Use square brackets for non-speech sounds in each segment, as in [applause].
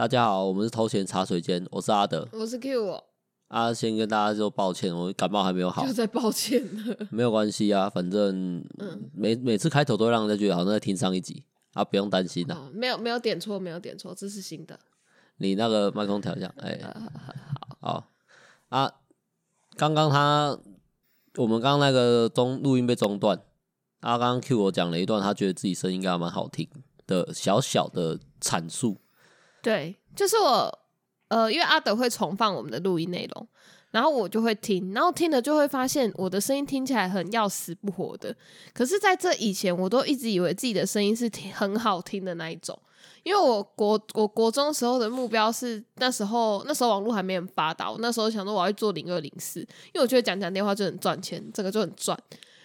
大家好，我们是偷闲茶水间，我是阿德，我是 Q 哦。啊，先跟大家说抱歉，我感冒还没有好，又在抱歉了。没有关系啊，反正嗯每每次开头都会让人家觉得好像在听上一集啊，不用担心的、啊哦。没有没有点错，没有点错，这是新的。你那个麦克风调一下，[laughs] 哎、欸，好好好啊。刚刚他我们刚刚那个中录音被中断，啊，刚刚 Q 我讲了一段，他觉得自己声音应该蛮好听的小小的阐述。对，就是我，呃，因为阿德会重放我们的录音内容，然后我就会听，然后听了就会发现我的声音听起来很要死不活的。可是，在这以前，我都一直以为自己的声音是挺很好听的那一种，因为我国我国中时候的目标是那时候那时候网络还没很发达，我那时候想说我要做零二零四，因为我觉得讲讲电话就很赚钱，这个就很赚。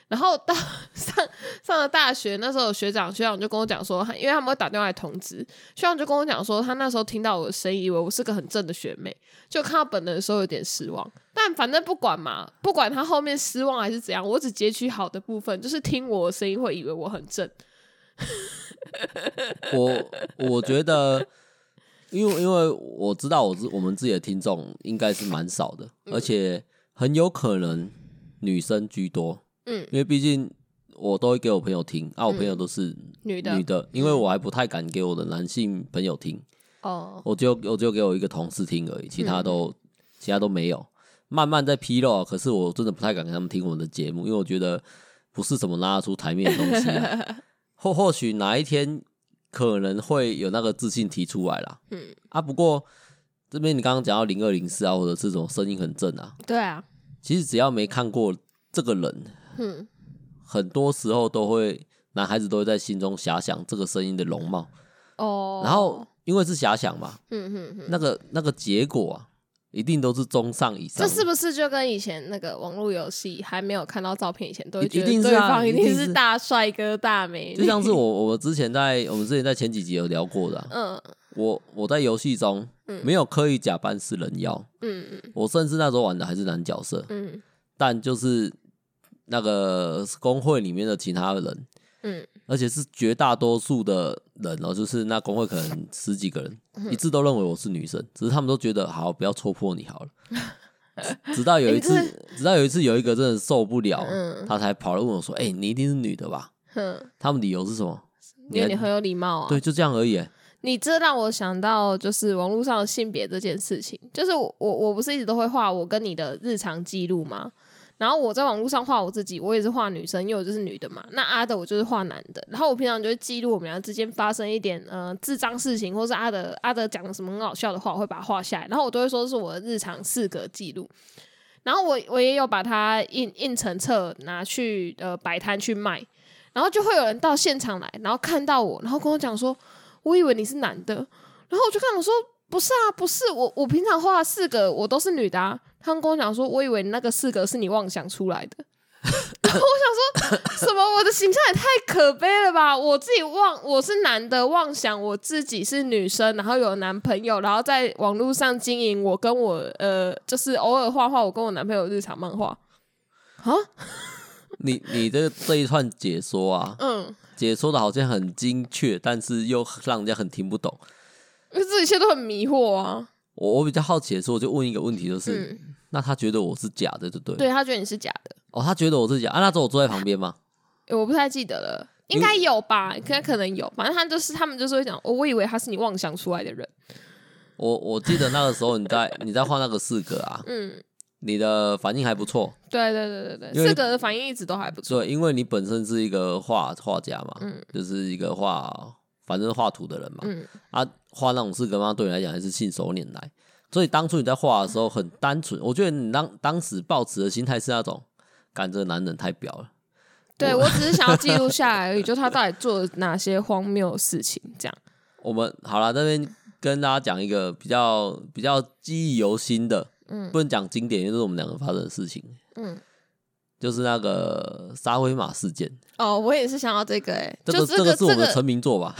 然后到 [laughs] 上上了大学，那时候学长学长就跟我讲说，因为他们会打电话来通知，学长就跟我讲说，他那时候听到我的声音，以为我是个很正的学妹，就看到本人的时候有点失望。但反正不管嘛，不管他后面失望还是怎样，我只截取好的部分，就是听我的声音会以为我很正。我我觉得，因为因为我知道我自我们自己的听众应该是蛮少的，而且很有可能女生居多。嗯，因为毕竟我都会给我朋友听，啊，我朋友都是女的，女的，因为我还不太敢给我的男性朋友听，哦，我就我就给我一个同事听而已，其他都其他都没有，慢慢在披露，可是我真的不太敢给他们听我们的节目，因为我觉得不是什么拉得出台面的东西啊，[laughs] 或或许哪一天可能会有那个自信提出来啦，嗯，啊，不过这边你刚刚讲到零二零四啊，或者这种声音很正啊，对啊，其实只要没看过这个人。嗯，很多时候都会，男孩子都会在心中遐想这个声音的容貌。哦，然后因为是遐想嘛，嗯嗯嗯，那个那个结果啊，一定都是中上以上。这是不是就跟以前那个网络游戏还没有看到照片以前，都会觉得对方一定是大帅哥大美女？就像是我我之前在我们之前在前几集有聊过的，[laughs] 嗯，我我在游戏中没有刻意假扮是人妖，嗯嗯，我甚至那时候玩的还是男角色，嗯，但就是。那个工会里面的其他的人，嗯，而且是绝大多数的人哦，就是那工会可能 [laughs] 十几个人，一致都认为我是女生，只是他们都觉得好，不要戳破你好了。[laughs] 直到有一次，直到有一次有一个真的受不了，他才跑来问我说：“哎，你一定是女的吧？”他们理由是什么？因为你很有礼貌啊。对，就这样而已。你这让我想到，就是网络上的性别这件事情，就是我我我不是一直都会画我跟你的日常记录吗？然后我在网络上画我自己，我也是画女生，因为我就是女的嘛。那阿德我就是画男的。然后我平常就会记录我们俩之间发生一点呃智障事情，或是阿德阿德讲了什么很好笑的话，我会把它画下来。然后我都会说是我的日常四格记录。然后我我也有把它印印成册拿去呃摆摊去卖。然后就会有人到现场来，然后看到我，然后跟我讲说，我以为你是男的。然后我就看我说。不是啊，不是我，我平常画四个我都是女的啊。他们跟我讲说，我以为那个四个是你妄想出来的。[laughs] 然后我想说什么？我的形象也太可悲了吧！我自己妄我是男的，妄想我自己是女生，然后有男朋友，然后在网络上经营我跟我呃，就是偶尔画画，我跟我男朋友日常漫画啊。[laughs] 你你这这一串解说啊，嗯，解说的好像很精确，但是又让人家很听不懂。这一切都很迷惑啊！我我比较好奇的时候，我就问一个问题，就是、嗯、那他觉得我是假的，对不对？对，他觉得你是假的。哦，他觉得我是假啊？那时候我坐在旁边吗？[laughs] 我不太记得了，应该有吧？应该可能有，反正他就是他们就是会讲，我以为他是你妄想出来的人。我我记得那个时候你在你在画那个四格啊，[laughs] 嗯，你的反应还不错。对对对对对，四格的反应一直都还不错。对，因为你本身是一个画画家嘛，嗯，就是一个画。反正画图的人嘛，嗯、啊，画那种四格嘛，对你来讲还是信手拈来。所以当初你在画的时候很单纯，我觉得你当当时抱持的心态是那种，感觉男人太婊了。对，我，只是想要记录下来而已，就他到底做了哪些荒谬的事情，这样。[laughs] 我们好了，这边跟大家讲一个比较比较记忆犹新的，嗯，不能讲经典，因为是我们两个发生的事情，嗯。就是那个沙威玛事件哦，我也是想到这个哎、欸，这个、就这个、这个是我们的成名作吧？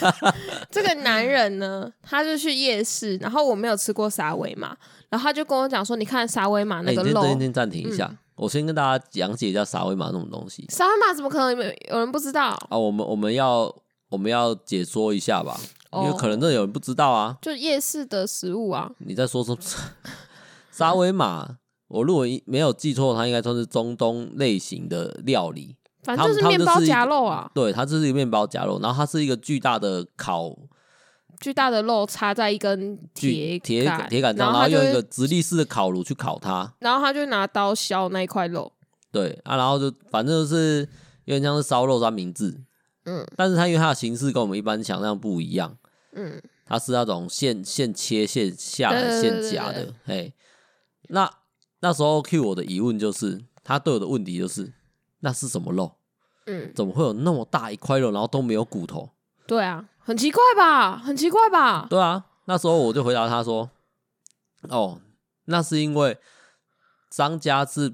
[laughs] 这个男人呢，他就去夜市，然后我没有吃过沙威玛，然后他就跟我讲说：“你看沙威玛那个肉。欸”先先暂停一下，嗯、我先跟大家讲解一下沙威玛那种东西。沙威玛怎么可能有有人不知道啊？我们我们要我们要解说一下吧。因为可能真的有人不知道啊。就夜市的食物啊。你在说什么？沙威玛，我如果没有记错，它应该算是中东类型的料理。反正就是面包夹肉啊。对，它这是一个面包夹肉，然后它是一个巨大的烤。巨大的肉插在一根铁铁铁杆上，然后用一个直立式的烤炉去烤它，然后他就拿刀削那一块肉。对啊，然后就反正就是有点像是烧肉三明治，嗯，但是它因为它的形式跟我们一般想象不一样，嗯，它是那种现现切现下来现夹的，哎，那那时候 Q 我的疑问就是，他对我的问题就是，那是什么肉？嗯，怎么会有那么大一块肉，然后都没有骨头？对啊。很奇怪吧？很奇怪吧？对啊，那时候我就回答他说：“哦，那是因为商家是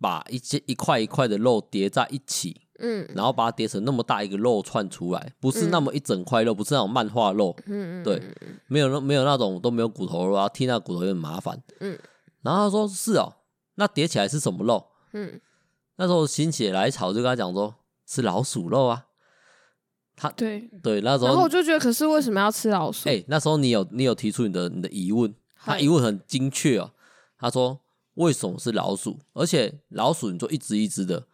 把一些一块一块的肉叠在一起，嗯，然后把它叠成那么大一个肉串出来，不是那么一整块肉，不是那种漫画肉，嗯嗯，对，没有那没有那种都没有骨头肉啊，剔那骨头有点麻烦，嗯，然后他说是哦，那叠起来是什么肉？嗯，那时候心血来潮就跟他讲说，是老鼠肉啊。”他对对，那时候，然后我就觉得，可是为什么要吃老鼠？哎、欸，那时候你有你有提出你的你的疑问，他疑问很精确哦。他说，为什么是老鼠？而且老鼠你就一只一只的，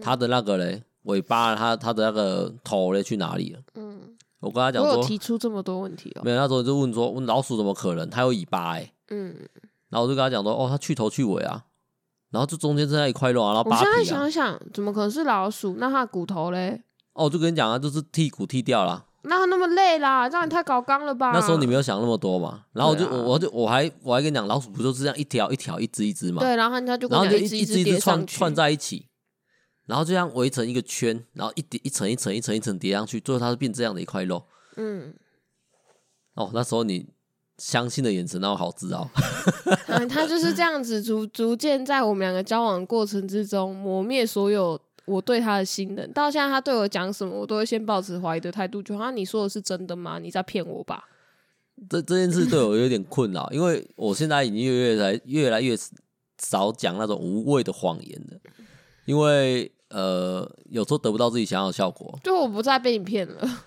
它的那个嘞尾巴，它它的那个头嘞去哪里了？嗯，我跟他讲说，提出这么多问题哦。没有，那时候就问说，问老鼠怎么可能？它有尾巴哎。嗯，然后我就跟他讲说，哦，他去头去尾啊，然后这中间剩下一块肉啊，然后扒皮啊。我现在想想，怎么可能是老鼠？那它的骨头嘞？哦，我就跟你讲啊，就是剔骨剔掉了。那那么累啦，这样也太搞刚了吧？那时候你没有想那么多嘛。然后我就、啊、我我就我还我还跟你讲，老鼠不就是这样一条一条一只一只嘛？对，然后他就跟然后就一只一只串串在一起，然后就这样围成一个圈，然后一叠一层一层一层一层叠上去，最后它是变这样的一块肉。嗯。哦，那时候你相信的眼神让我好自傲。[laughs] 嗯，他就是这样子逐逐渐在我们两个交往过程之中磨灭所有。我对他的信任，到现在他对我讲什么，我都会先保持怀疑的态度，就好像你说的是真的吗？你在骗我吧？这这件事对我有点困扰，因为我现在已经越来越来越少讲那种无谓的谎言了，因为呃，有时候得不到自己想要的效果，就我不再被你骗了，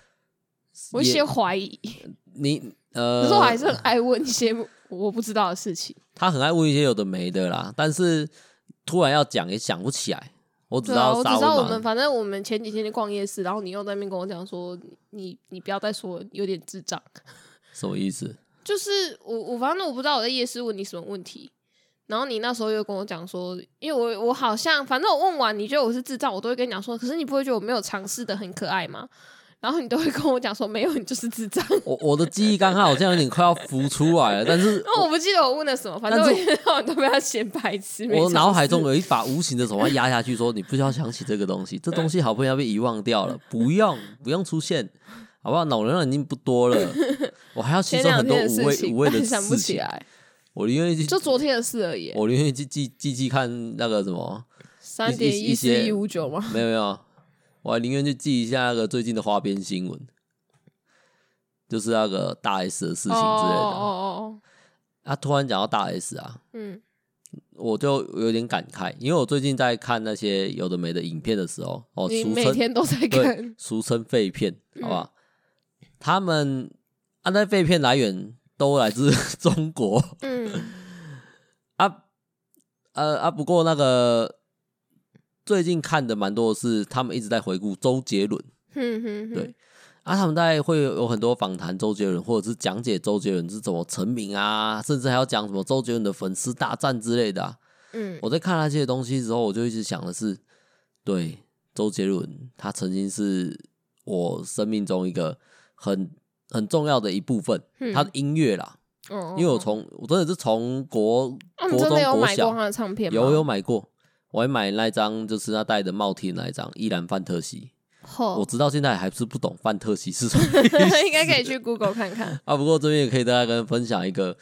我先怀疑你呃，可是我还是很爱问一些 [laughs] 我不知道的事情。他很爱问一些有的没的啦，但是突然要讲也想不起来。我只知道，我只知道我们反正我们前几天去逛夜市，然后你又在那边跟我讲说，你你不要再说有点智障，什么意思？就是我我反正我不知道我在夜市问你什么问题，然后你那时候又跟我讲说，因为我我好像反正我问完你觉得我是智障，我都会跟你讲说，可是你不会觉得我没有尝试的很可爱吗？然后你都会跟我讲说，没有，你就是智障。我我的记忆刚好像有点快要浮出来了，但是那 [laughs] 我不记得我问了什么，反正我一天到晚都被他嫌白痴。我脑海中有一把无形的手要压下去，说你不需要想起这个东西，这东西好不容易要被遗忘掉了，不用不用出现，好不好？脑容量已经不多了，我还要吸收很多无谓无谓的 [laughs] 事情。我宁愿就昨天的事而已，我宁愿去记记记看那个什么三点一四一五九吗？没有没有。我还宁愿去记一下那个最近的花边新闻，就是那个大 S 的事情之类的。哦哦哦。他突然讲到大 S 啊，嗯，我就有点感慨，因为我最近在看那些有的没的影片的时候，哦，你每天都在看，俗称废片，好吧？他们啊，那废片来源都来自 [laughs] 中国。嗯。啊，呃啊，不过那个。最近看的蛮多的是，他们一直在回顾周杰伦，对，啊，他们在会有很多访谈周杰伦，或者是讲解周杰伦是怎么成名啊，甚至还要讲什么周杰伦的粉丝大战之类的啊。嗯，我在看那些东西之后，我就一直想的是，对，周杰伦他曾经是我生命中一个很很重要的一部分，他的音乐啦，因为我从我真的是从国国中国小有有买过。我还买那张，就是他戴的帽 T 那一张，依然范特西。Oh. 我直到现在还是不懂范特西是什么 [laughs] 应该可以去 Google 看看。[laughs] 啊，不过这边也可以大家跟分享一个，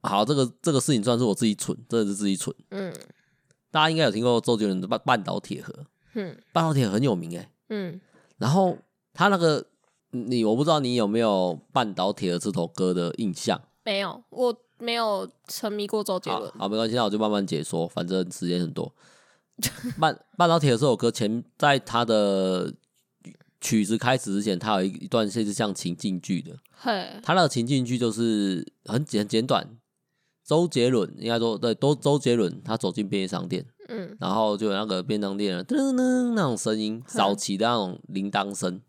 好，这个这个事情算是我自己蠢，真的是自己蠢。嗯，大家应该有听过周杰伦的半半岛铁盒。嗯，半岛铁盒很有名哎。嗯，然后他那个你，我不知道你有没有半岛铁盒这首歌的印象？没有，我。没有沉迷过周杰伦，好，没关系，那我就慢慢解说，反正时间很多。半半导体的这首歌前，在他的曲子开始之前，他有一一段是像情境剧的。嘿，他那个情境剧就是很简简短。周杰伦应该说对，都周杰伦他走进便利商店，嗯，然后就有那个便当店噔噔那种声音，早期的那种铃铛声。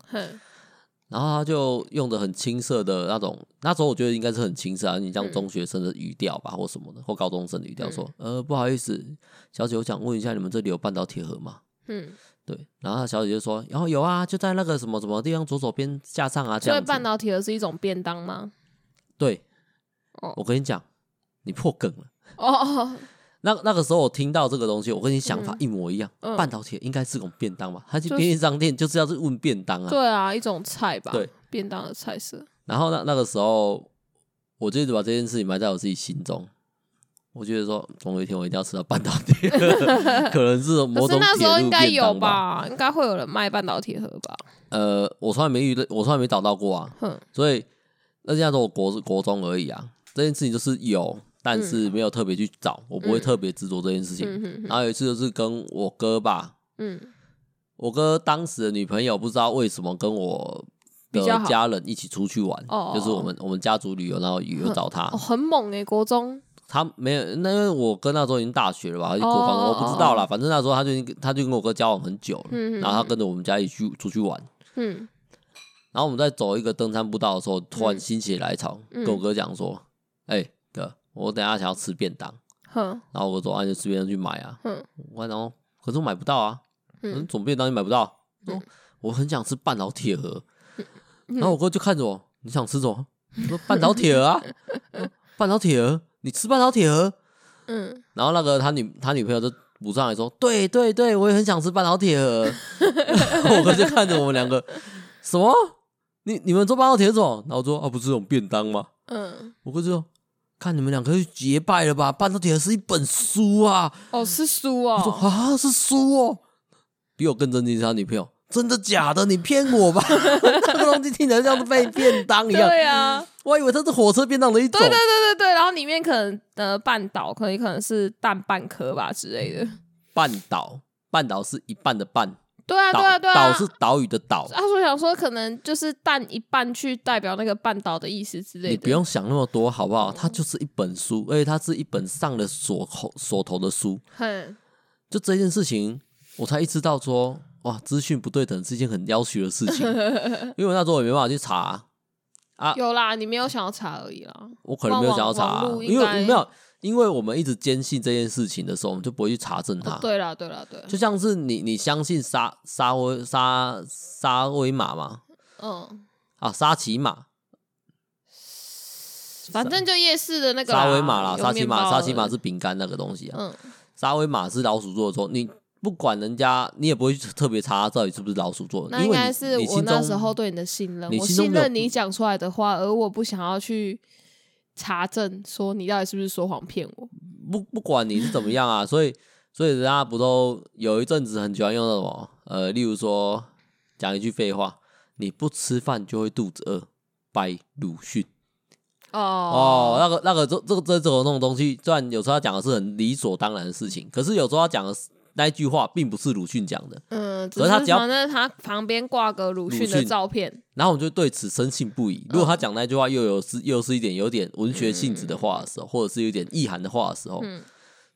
然后他就用的很青涩的那种，那时候我觉得应该是很青涩啊，你像中学生的语调吧，或什么的，或高中生的语调说，呃，不好意思，小姐，我想问一下，你们这里有半岛铁盒吗？嗯。对，然后小姐就说：“然后有啊，就在那个什么什么地方左手边架上啊。”这样。所以半导体盒是一种便当吗？对，哦，我跟你讲，你破梗了。哦，那那个时候我听到这个东西，我跟你想法一模一样。嗯、半导体应该是种便当吧？他去便利商店就是要是问便当啊。对啊，一种菜吧。对，便当的菜色。然后那那个时候，我就一直把这件事情埋在我自己心中。我觉得说，总有一天我一定要吃到半导体，[laughs] 可能是某种铁路便当吧。可是那时候应该有吧，应该会有人卖半导体盒吧？呃，我从来没遇到，我从来没找到过啊。哼所以那现在说我国国中而已啊。这件事情就是有，但是没有特别去找，嗯、我不会特别执着这件事情。然后有一次就是跟我哥吧，嗯，我哥当时的女朋友不知道为什么跟我的家人一起出去玩，就是我们我们家族旅游，然后有找他，哦、很猛哎、欸，国中。他没有，那因为我哥那时候已经大学了吧，还是国防，oh, 我不知道啦。反正那时候他就他就跟我哥交往很久了，嗯、然后他跟着我们家一起去出去玩。嗯，然后我们在走一个登山步道的时候，突然心血来潮，嗯、跟我哥讲说：“哎、我等下想要吃便当。嗯”然后我哥说：“啊，就吃便当去买啊。嗯”我然后可是我买不到啊，嗯，总便当你买不到。嗯、我很想吃半岛铁盒。然后我哥就看着我：“你想吃什么？”我说：[laughs] “半岛铁盒啊，半岛铁盒。”你吃半岛铁盒，嗯，然后那个他女他女朋友就补上来说，对对对，我也很想吃半岛铁盒。[laughs] 我哥就看着我们两个，什么？你你们做半岛铁盒？然后我说啊，不是这种便当吗？嗯，我哥就说，看你们两个去结拜了吧？半岛铁盒是一本书啊，哦，是书哦，我说啊，是书哦，比我更震惊是他女朋友。真的假的？你骗我吧！这个东西听起来像是被便当一样。对啊，我还以为它是火车便当的一种。对对对对对，然后里面可能呃半岛，可能可能是蛋半颗吧之类的。半岛，半岛是一半的半。对啊对啊对啊，岛是岛屿的岛。他说想说可能就是蛋一半去代表那个半岛的意思之类的。你不用想那么多好不好？它就是一本书，而且它是一本上了锁口锁头的书。哼，就这件事情，我才意识到说。哇，资讯不对等是一件很要求的事情，[laughs] 因为那时候我也没办法去查啊。啊有啦，你没有想要查而已啦。我可能没有想要查，啊，因为没有，因为我们一直坚信这件事情的时候，我们就不会去查证它。对啦，对啦，对。就像是你，你相信沙沙威沙沙威玛吗？嗯。啊，沙琪玛。反正就夜市的那个沙威玛啦，沙琪玛，沙琪玛是饼干那个东西啊。嗯。沙威玛是老鼠做的时候，你。不管人家，你也不会特别查到底是不是老鼠做的。那应该是我那时候对你的信任，我信任你讲出来的话，而我不想要去查证，说你到底是不是说谎骗我。不不管你是怎么样啊，所以所以人家不都有一阵子很喜欢用那种呃，例如说讲一句废话，你不吃饭就会肚子饿，拜鲁迅。哦哦，那个那个这这个这种那种东西，虽然有时候他讲的是很理所当然的事情，可是有时候他讲的是。那一句话并不是鲁迅讲的，嗯，只是他只要在他旁边挂个鲁迅的照片，然后我们就对此深信不疑。如果他讲那句话又有是又是一点有点文学性质的话的时候，嗯、或者是有点意涵的话的时候，嗯、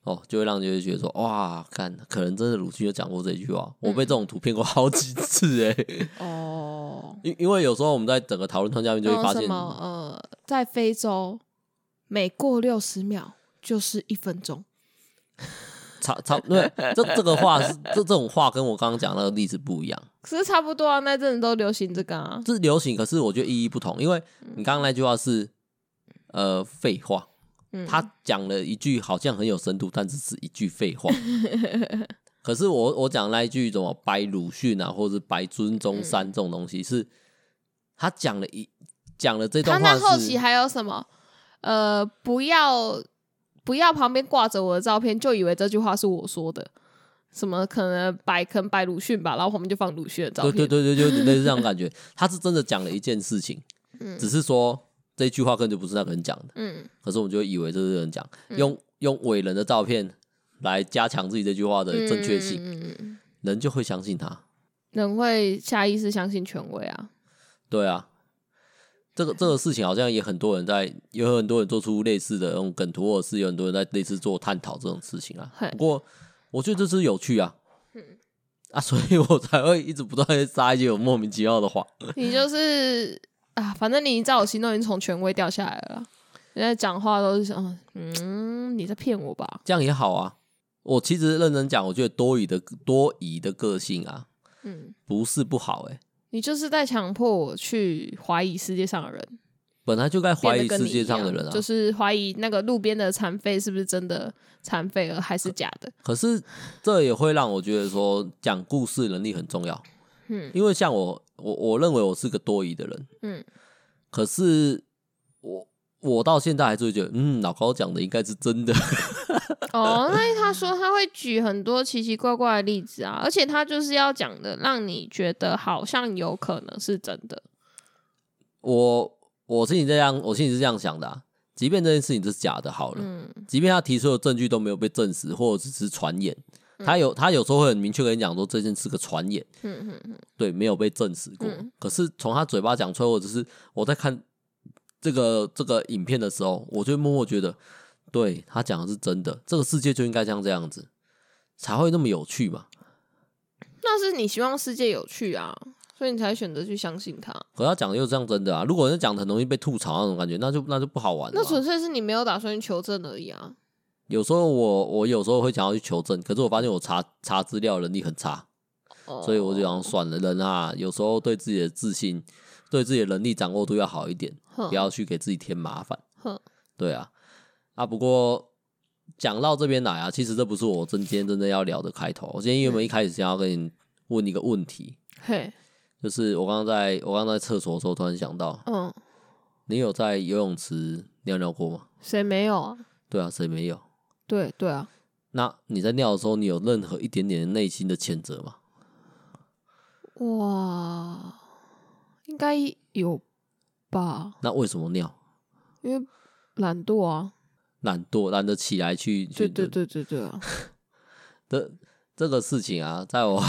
哦，就会让人觉得说，哇，看，可能真的鲁迅有讲过这句话。我被这种图骗过好几次哎、欸。[laughs] 哦，因因为有时候我们在整个讨论框架面就会发现，呃，在非洲，每过六十秒就是一分钟。差差，因为这这个话是这这种话跟我刚刚讲那个例子不一样，可是差不多啊。那阵子都流行这个啊，是流行，可是我觉得意义不同。因为你刚刚那句话是呃废话，他讲了一句好像很有深度，但只是一句废话。[laughs] 可是我我讲那一句什么白鲁迅啊，或者是白尊中山这种东西，是他讲了一讲了这段话。他那后期还有什么？呃，不要。不要旁边挂着我的照片，就以为这句话是我说的。什么可能摆可能摆鲁迅吧，然后旁边就放鲁迅的照片。对对对对，就类似这样感觉。他是真的讲了一件事情，嗯、只是说这句话根本就不是那个人讲的。嗯，可是我们就以为这是人讲，嗯、用用伟人的照片来加强自己这句话的正确性，嗯嗯嗯、人就会相信他。人会下意识相信权威啊。对啊，这个这个事情好像也很多人在，有很多人做出类似的那种梗图，或者是有很多人在类似做探讨这种事情啊。不过我觉得这是有趣啊。嗯啊，所以我才会一直不断的撒一些有莫名其妙的话。你就是啊，反正你在我心中已经从权威掉下来了。现在讲话都是想，嗯，你在骗我吧？这样也好啊。我其实认真讲，我觉得多疑的多疑的个性啊，嗯，不是不好哎、欸。你就是在强迫我去怀疑世界上的人，本来就该怀疑世界上的人啊，就是怀疑那个路边的残废是不是真的残废了，还是假的？可是这也会让我觉得说，讲故事能力很重要。嗯，因为像我，我我认为我是个多疑的人。嗯，可是我我到现在还是会觉得，嗯，老高讲的应该是真的。[laughs] 哦，那他说他会举很多奇奇怪怪的例子啊，而且他就是要讲的，让你觉得好像有可能是真的。我我心里这样，我心里是这样想的啊。即便这件事情是假的，好了，嗯，即便他提出的证据都没有被证实，或者只是传言，他有他有时候会很明确跟你讲说这件事是个传言，嗯嗯嗯，对，没有被证实过。可是从他嘴巴讲出来，或者是我在看这个这个影片的时候，我就默默觉得。对，他讲的是真的，这个世界就应该像这样子，才会那么有趣嘛。那是你希望世界有趣啊，所以你才选择去相信他。可他讲的又是这样真的啊？如果人讲的很容易被吐槽那种感觉，那就那就不好玩了。那纯粹是你没有打算去求证而已啊。有时候我我有时候会想要去求证，可是我发现我查查资料能力很差，哦、所以我就想算了。人啊，有时候对自己的自信、对自己的能力掌握度要好一点，不要去给自己添麻烦。呵对啊。啊，不过讲到这边来啊，其实这不是我今天真正要聊的开头。我今天原本一开始想要跟你问一个问题，嘿，就是我刚刚在我刚刚在厕所的时候，突然想到，嗯，你有在游泳池尿尿过吗？谁没有啊？对啊，谁没有？对对啊。那你在尿的时候，你有任何一点点内心的谴责吗？哇，应该有吧？那为什么尿？因为懒惰啊。懒惰，懒得起来去。去对对对对对啊！[laughs] 这这个事情啊，在我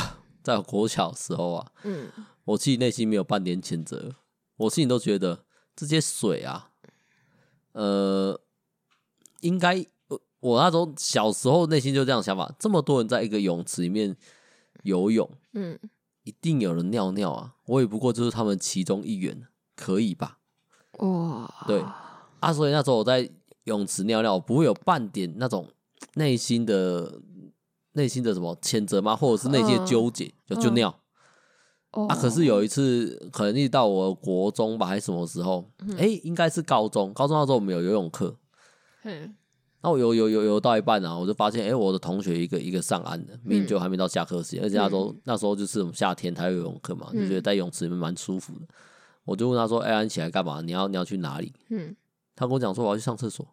在我国小时候啊，嗯，我自己内心没有半点谴责，我心里都觉得这些水啊，呃，应该我我那时候小时候内心就这样想法，这么多人在一个泳池里面游泳，嗯，一定有人尿尿啊，我也不过就是他们其中一员，可以吧？哇，对啊，所以那时候我在。泳池尿尿，不会有半点那种内心的、内心的什么谴责吗？或者是内心的纠结？就就尿。啊，可是有一次，可能一直到我国中吧，还是什么时候？哎，应该是高中。高中那时候我们有游泳课。嗯。那我游游游游到一半啊，我就发现，哎，我的同学一个一个上岸的，明明就还没到下课时间，而且那时候那时候就是我们夏天，他有游泳课嘛，就觉得在泳池里面蛮舒服的。我就问他说：“哎，你起来干嘛？你要你要去哪里？”嗯。他跟我讲说：“我要去上厕所。”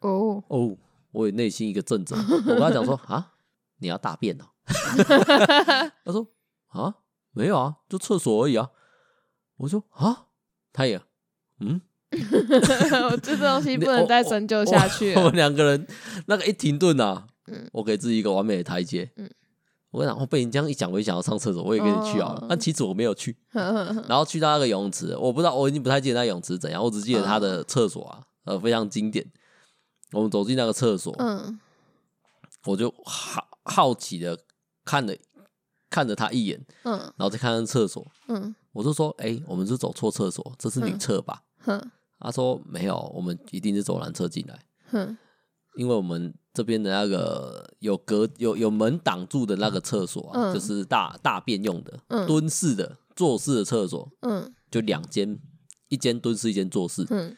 哦哦，我也内心一个震慑。我跟他讲说 [laughs] 啊，你要大便哦。[laughs] 他说啊，没有啊，就厕所而已啊。我说啊，他也嗯，[laughs] 我这东西不能再深究下去。我们两个人那个一停顿啊，我给自己一个完美的台阶。我跟你讲，我被你这样一讲，我也想要上厕所，我也跟你去啊。但其实我没有去。[laughs] 然后去到那个游泳池，我不知道，我已经不太记得那泳池怎样，我只记得他的厕所啊，呃，非常经典。我们走进那个厕所，嗯，我就好好奇的看了看着他一眼，嗯，然后再看看厕所，嗯，我就说，哎、欸，我们是走错厕所，这是女厕吧？嗯，他说没有，我们一定是走缆车进来，嗯，因为我们这边的那个有隔有有门挡住的那个厕所啊，嗯、就是大大便用的，嗯，蹲式的坐式的厕所，嗯，就两间，一间蹲式，一间坐式，嗯，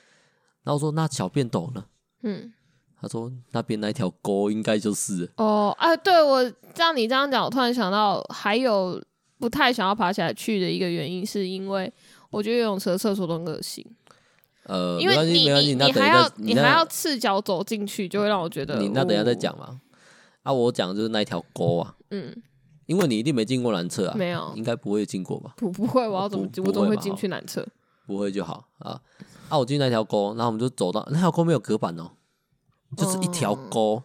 然后我说那小便斗呢？嗯。他说：“那边那条沟应该就是哦，哎、啊，对我像你这样讲，我突然想到，还有不太想要爬起来去的一个原因，是因为我觉得游泳池的厕所都很恶心。呃，因为你你你还要你还要赤脚走进去，就会让我觉得。你那等下再讲嘛。哦、啊，我讲的就是那一条沟啊，嗯，因为你一定没进过男厕啊，没有，应该不会进过吧？不不会，我要怎么我怎么会进去男厕？不会就好啊。啊，我进那条沟，然后我们就走到那条沟没有隔板哦。就是一条沟，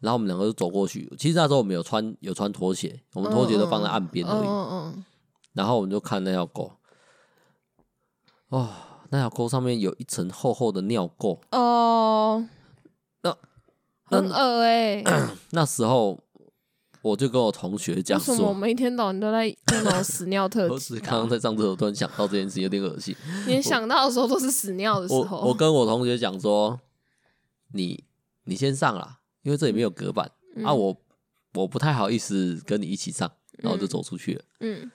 然后我们两个就走过去。其实那时候我们有穿有穿拖鞋，我们拖鞋都放在岸边而已。然后我们就看那条沟，哦，那条沟上面有一层厚厚的尿垢哦，那很恶哎、欸。[clears throat] 那时候我就跟我同学讲说，为什么我们一天到晚都在那种屎尿特 [laughs] 刚刚在上厕所，突然想到这件事，有点恶心。你想到的时候都是屎尿的时候。我，我跟我同学讲说，你你先上啦，因为这里没有隔板、嗯、啊，我我不太好意思跟你一起上，然后就走出去了。嗯。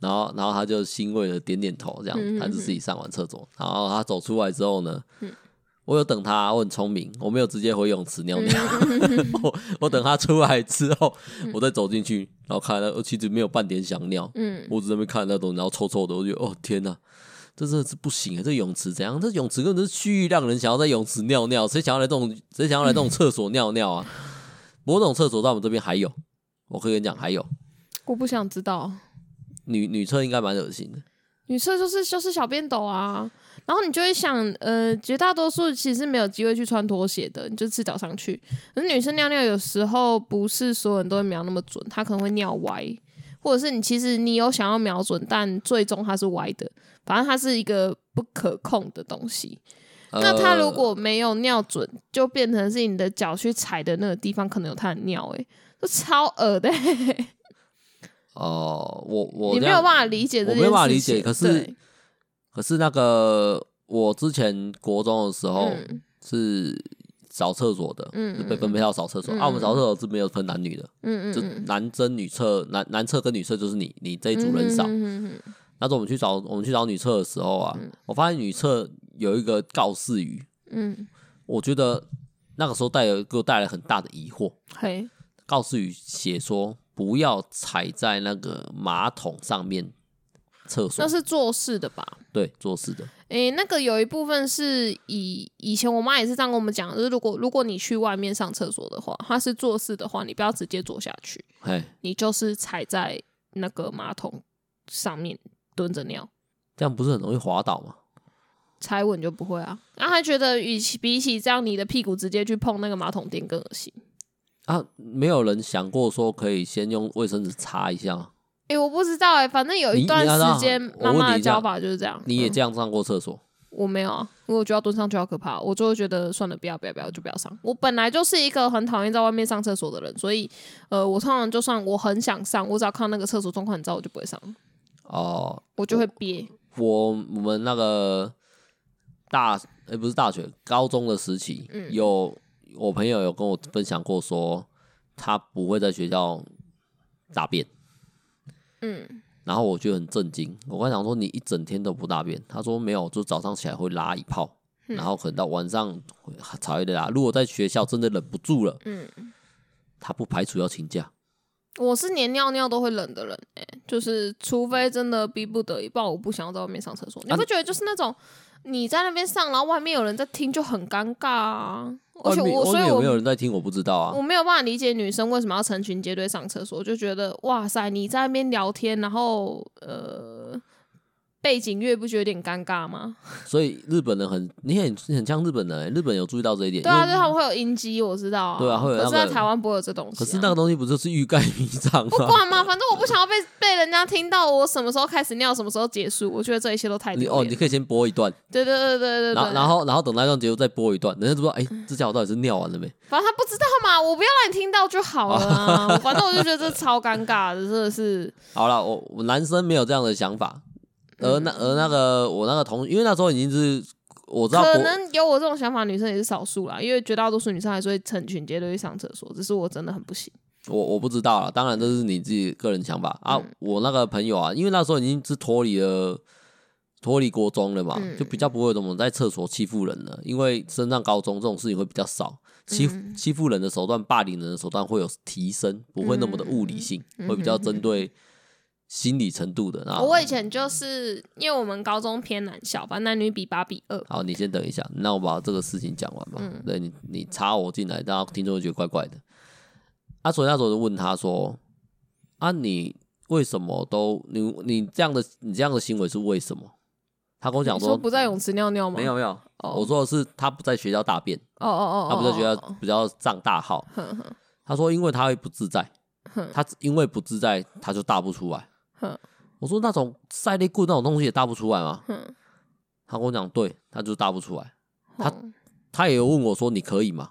然后，然后他就欣慰的点点头，这样，他就自己上完厕所。然后他走出来之后呢，我有等他，我很聪明，我没有直接回泳池尿尿。[laughs] 我我等他出来之后，我再走进去，然后看到其实没有半点想尿。我只在那边看那东西，然后臭臭的，我觉得哦天哪，这真的是不行啊！这泳池怎样？这泳池根本是区域让人想要在泳池尿尿，谁想要来这种？谁想要来这种厕所尿尿啊？不过这种厕所在我们这边还有，我可以跟你讲，还有。我不想知道。女女厕应该蛮恶心的，女厕就是就是小便斗啊，然后你就会想，呃，绝大多数其实没有机会去穿拖鞋的，你就赤脚上去。可是女生尿尿有时候不是所有人都会瞄那么准，她可能会尿歪，或者是你其实你有想要瞄准，但最终它是歪的，反正它是一个不可控的东西。呃、那它如果没有尿准，就变成是你的脚去踩的那个地方可能有它的尿，诶，就超恶的、欸。哦，我我你没有办法理解这件事情，我没办法理解。可是可是那个我之前国中的时候是扫厕所的，嗯，被分配到扫厕所。啊，我们扫厕所是没有分男女的，嗯嗯，就男生女厕，男男厕跟女厕就是你你这一组人扫。那时候我们去找我们去找女厕的时候啊，我发现女厕有一个告示语，嗯，我觉得那个时候带有给我带来很大的疑惑。嘿，告示语写说。不要踩在那个马桶上面，厕所那是做事的吧？对，做事的。诶、欸，那个有一部分是以以前我妈也是这样跟我们讲，就是如果如果你去外面上厕所的话，它是做事的话，你不要直接坐下去，嘿你就是踩在那个马桶上面蹲着尿，这样不是很容易滑倒吗？踩稳就不会啊。然后还觉得与其比起这样，你的屁股直接去碰那个马桶垫更恶心。啊，没有人想过说可以先用卫生纸擦一下吗？哎、欸，我不知道哎、欸，反正有一段时间妈妈的教法就是这样。你也这样上过厕所、嗯？我没有啊，因为我觉得蹲上去好可怕，我就会觉得算了，不要不要不要，就不要上。我本来就是一个很讨厌在外面上厕所的人，所以呃，我通常就算我很想上，我只要看那个厕所状况很糟，我就不会上。哦，我就会憋。我我们那个大哎、欸，不是大学，高中的时期、嗯、有。我朋友有跟我分享过，说他不会在学校大便，嗯，然后我就很震惊。我刚想说，你一整天都不大便，他说没有，就早上起来会拉一泡，然后可能到晚上才会拉。如果在学校真的忍不住了，嗯，他不排除要请假。我是连尿尿都会冷的人，欸，就是除非真的逼不得已，不然我不想要在外面上厕所。你不觉得就是那种你在那边上，然后外面有人在听，就很尴尬啊。而且我，所以有没有人在听？我不知道啊。我没有办法理解女生为什么要成群结队上厕所，就觉得哇塞，你在那边聊天，然后呃。背景乐不觉得有点尴尬吗？所以日本人很，你很很像日本人，欸，日本有注意到这一点。对啊，就他们会有音机，我知道啊。对啊，会有，那个。可是，在台湾不会有这东西，啊。可是那个东西不就是欲盖弥彰吗？不管嘛，反正我不想要被被人家听到我什么时候开始尿，什么时候结束。我觉得这一切都太丢脸。哦，你可以先播一段。对对对对对，对。然后然后然后等那段结束再播一段，人家就说：“哎，欸，这家伙到底是尿完了没？”反正他不知道嘛，我不要让你听到就好了，啊。[laughs] 反正我就觉得这超尴尬的，真的是。好了，我我男生没有这样的想法。而那而那个我那个同，因为那时候已经是我知道，可能有我这种想法，女生也是少数啦。因为绝大多数女生还是会成群结队去上厕所，只是我真的很不行。我我不知道啦，当然这是你自己个人想法啊。嗯、我那个朋友啊，因为那时候已经是脱离了脱离国中了嘛，嗯、就比较不会有怎么在厕所欺负人了。因为升上高中这种事情会比较少，欺欺负人的手段、霸凌人的手段会有提升，不会那么的物理性，嗯、会比较针对。心理程度的，然后我以前就是因为我们高中偏男校，反正男女比八比二。好，你先等一下，那我把这个事情讲完吧。嗯、对你，你插我进来，然后听众会觉得怪怪的。啊，所以那时候就问他说：“啊，你为什么都你你这样的你这样的行为是为什么？”他跟我讲说，说：“不在泳池尿尿吗？”没有没有，哦、我说的是他不在学校大便。哦哦哦，他不在学校比较上大号。他说：“因为他会不自在，他因为不自在，他就大不出来。”哼，我说那种赛力棍那种东西也搭不出来吗？嗯，他跟我讲，对，他就搭不出来。他、嗯、他也有问我说，你可以吗？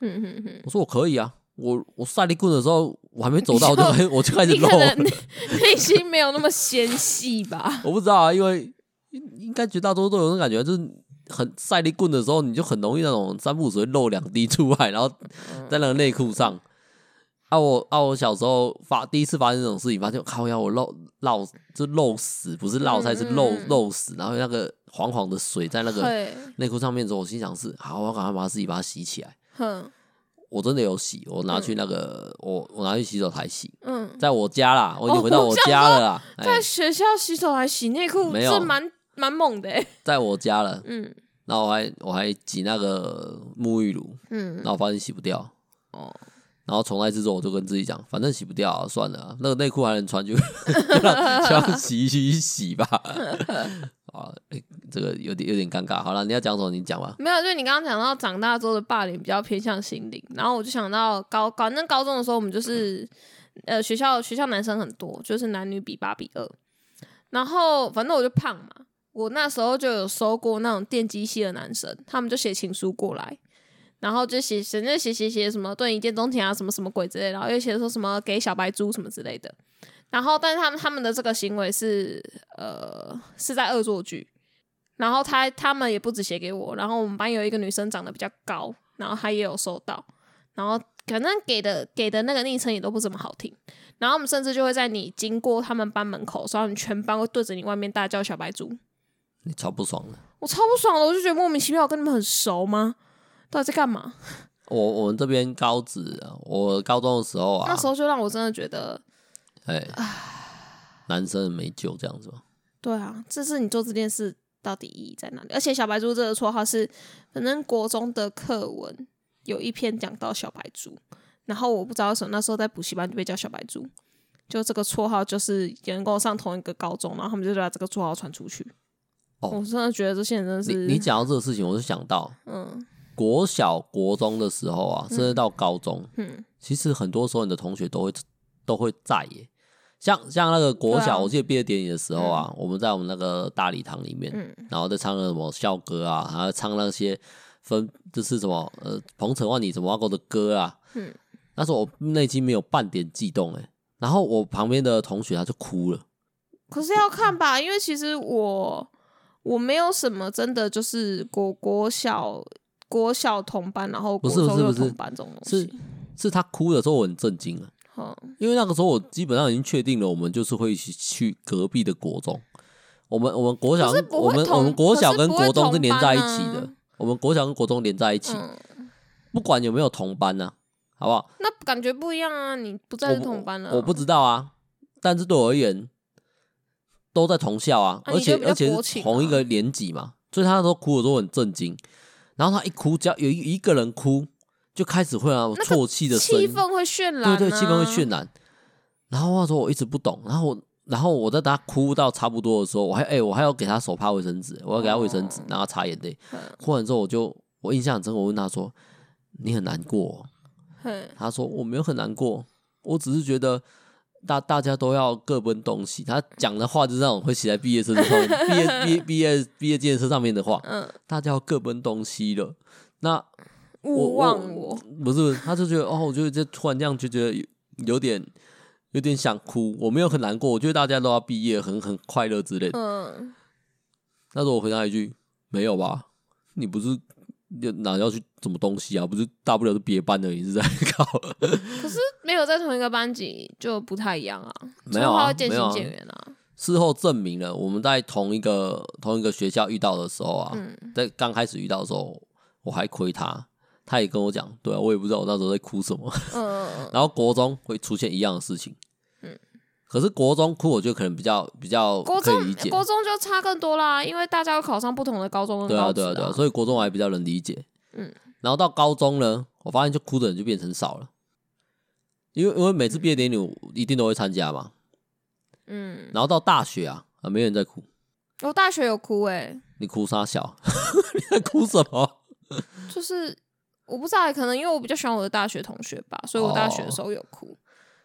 嗯哼哼，我说我可以啊。我我赛力棍的时候，我还没走到，我 [laughs] 就我就开始漏了。内心没有那么纤细吧？[laughs] 我不知道啊，因为应该绝大多数都有种感觉，就是很赛力棍的时候，你就很容易那种三不五时会漏两滴出来，然后在那个内裤上。啊我啊我小时候发第一次发生这种事情，发现靠呀我漏漏就漏屎，不是漏菜是漏漏屎，然后那个黄黄的水在那个内裤上面的时候，我心想是好，我要赶快把自己把它洗起来。哼。我真的有洗，我拿去那个，嗯、我我拿去洗手台洗。嗯，在我家啦，我已经回到我家了在学校洗手台洗内裤，没有，是蛮蛮猛的。在我家了，嗯，然后我还我还挤那个沐浴乳，嗯，然后发现洗不掉，哦，然后从那之后我就跟自己讲，反正洗不掉，啊，算了，那个内裤还能穿就，[laughs] 就让洗衣机洗吧。[laughs] 啊、这个有点有点尴尬。好了，你要讲什么？你讲吧。没有，就你刚刚讲到长大之后的霸凌比较偏向心灵，然后我就想到高高，反正高中的时候我们就是，呃，学校学校男生很多，就是男女比八比二。然后反正我就胖嘛，我那时候就有收过那种电机系的男生，他们就写情书过来，然后就写写那写写写什么对一见钟情啊，什么什么鬼之类，然后又写说什么给小白猪什么之类的。然后，但是他们他们的这个行为是，呃，是在恶作剧。然后他他们也不止写给我，然后我们班有一个女生长得比较高，然后她也有收到。然后可能给的给的那个昵称也都不怎么好听。然后我们甚至就会在你经过他们班门口，然后你全班会对着你外面大叫“小白猪”。你超不爽的。我超不爽的，我就觉得莫名其妙，我跟你们很熟吗？到底在干嘛？我我们这边高职，我高中的时候啊，那时候就让我真的觉得。哎，男生没救这样子吗？对啊，这是你做这件事到底意义在哪里？而且小白猪这个绰号是，反正国中的课文有一篇讲到小白猪，然后我不知道为什么那时候在补习班就被叫小白猪，就这个绰号就是有人跟我上同一个高中，然后他们就把这个绰号传出去。哦，我真的觉得这些人真的是，你讲到这个事情，我就想到，嗯，国小国中的时候啊，甚至到高中，嗯，其实很多时候你的同学都会都会在耶。像像那个国小，我记得毕业典礼的时候啊，我们在我们那个大礼堂里面，然后在唱那什么校歌啊，还要唱那些分就是什么呃鹏程万里什么的歌啊。嗯，那时候我内心没有半点悸动哎，然后我旁边的同学他就哭了。可是要看吧，因为其实我我没有什么真的就是国国小国小同班，然后国中又同班这种东西。是是他哭的时候我很震惊啊。因为那个时候我基本上已经确定了，我们就是会一起去隔壁的国中。我们我们国小我们我们国小跟国中是连在一起的。我们国小跟国中连在一起，不管有没有同班呢，好不好？那感觉不一样啊！你不再是同班了，我不知道啊。但是对我而言，都在同校啊，而且而且是同一个年级嘛，所以他那时候哭的时候很震惊。然后他一哭，只要有一一个人哭。就开始会有，啜泣的声音，气氛会渲染、啊，对对，气氛会渲染。然后那时候我一直不懂，然后然后我在等他哭到差不多的时候，我还哎、欸，我还要给他手帕卫生纸，我要给他卫生纸，然后擦眼泪。哭完之后，我就我印象很深，我问他说：“你很难过？”他说：“我没有很难过，我只是觉得大大家都要各奔东西。”他讲的话就是那种会写在毕业册上面、[laughs] 毕业毕业毕业毕业纪念册上面的话。嗯，大家要各奔东西了。那。勿忘我，我不是，他就觉得哦，我觉得这突然这样就觉得有点有点想哭。我没有很难过，我觉得大家都要毕业，很很快乐之类的。嗯，那时候我回答一句：没有吧？你不是哪要去什么东西啊？不是大不了是别班而已，是在 [laughs] 搞。[laughs] 可是没有在同一个班级就不太一样啊。没有啊，渐行渐远啊。事后证明了，我们在同一个同一个学校遇到的时候啊，嗯、在刚开始遇到的时候，我还亏他。他也跟我讲，对啊，我也不知道我那时候在哭什么。嗯，[laughs] 然后国中会出现一样的事情。嗯，可是国中哭，我觉得可能比较比较可以理解。国中就差更多啦，因为大家要考上不同的高中。对啊，对啊，对啊，所以国中我还比较能理解。嗯，然后到高中呢，我发现就哭的人就变成少了，因为因为每次毕业典礼一定都会参加嘛。嗯，然后到大学啊，啊，没人在哭。我大学有哭哎。你哭啥小？[laughs] 你在哭什么？就是。我不知道，可能因为我比较喜欢我的大学同学吧，所以我大学的时候有哭。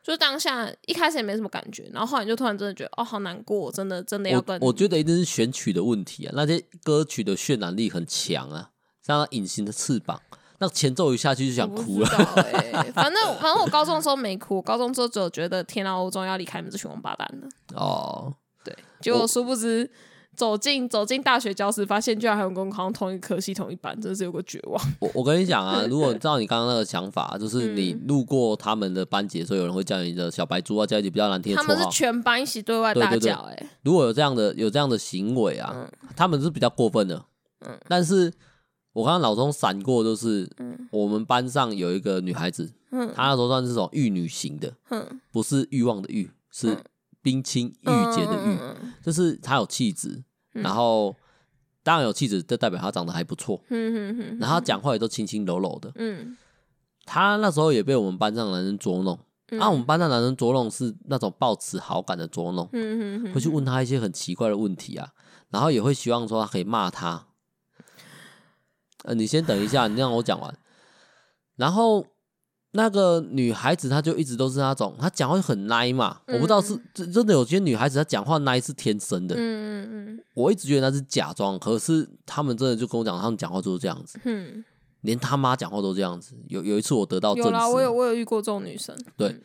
就当下一开始也没什么感觉，然后后来就突然真的觉得哦，好难过，真的真的要跟我。我觉得一定是选曲的问题啊，那些歌曲的渲染力很强啊，像《隐形的翅膀》，那前奏一下去就想哭了。[laughs] 欸、反正反正我高中的时候没哭，高中之后只有觉得天啊，我终于要离开你们这群王八蛋了。哦，对，结果殊不知。走进走进大学教室，发现居然还有跟我考上同一科系同一班，真是有个绝望。[laughs] 我我跟你讲啊，[laughs] 如果照你刚刚那个想法，就是你路过他们的班级的时候，有人会叫你的小白猪啊，叫一些比较难听的绰号。他们是全班一起对外大叫，欸，哎，如果有这样的有这样的行为啊，嗯、他们是比较过分的。嗯，但是我刚刚脑中闪过，就是我们班上有一个女孩子，嗯，她那时候算是这种玉女型的，嗯，不是欲望的欲，是冰清玉洁的玉，就是她有气质。然后当然有气质，就代表他长得还不错。然后他讲话也都轻轻柔柔的。嗯，他那时候也被我们班上男生捉弄。啊，我们班上男生捉弄是那种抱持好感的捉弄。会去问他一些很奇怪的问题啊，然后也会希望说他可以骂他。呃，你先等一下，你让我讲完。然后。那个女孩子，她就一直都是那种，她讲话很奶嘛，嗯、我不知道是真的有些女孩子她讲话奶是天生的，嗯嗯嗯，我一直觉得那是假装，可是他们真的就跟我讲，他们讲话就是这样子，嗯，连他妈讲话都这样子。有有一次我得到证实，有啦，我有我有遇过这种女生，对。嗯、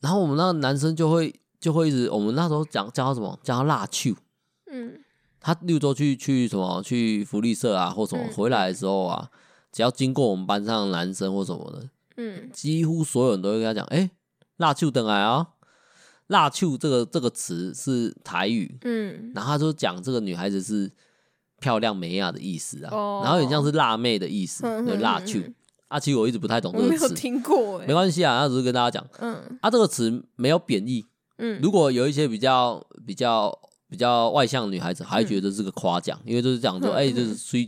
然后我们那个男生就会就会一直，我们那时候讲叫他什么，叫他辣秋，嗯，他六周去去什么去福利社啊或什么，回来的时候啊。嗯只要经过我们班上的男生或什么的，嗯，几乎所有人都会跟他讲，哎、欸，辣秋等来啊，辣秋这个这个词是台语，嗯，然后他就讲这个女孩子是漂亮美雅的意思啊，哦、然后也像是辣妹的意思，嗯、就辣秋。啊，其实我一直不太懂这个词，没有听过，没关系啊，那只是跟大家讲，嗯，啊，这个词没有贬义，嗯，如果有一些比较比较比较外向的女孩子，还觉得是个夸奖，嗯、因为就是讲说，哎、欸，就是虽。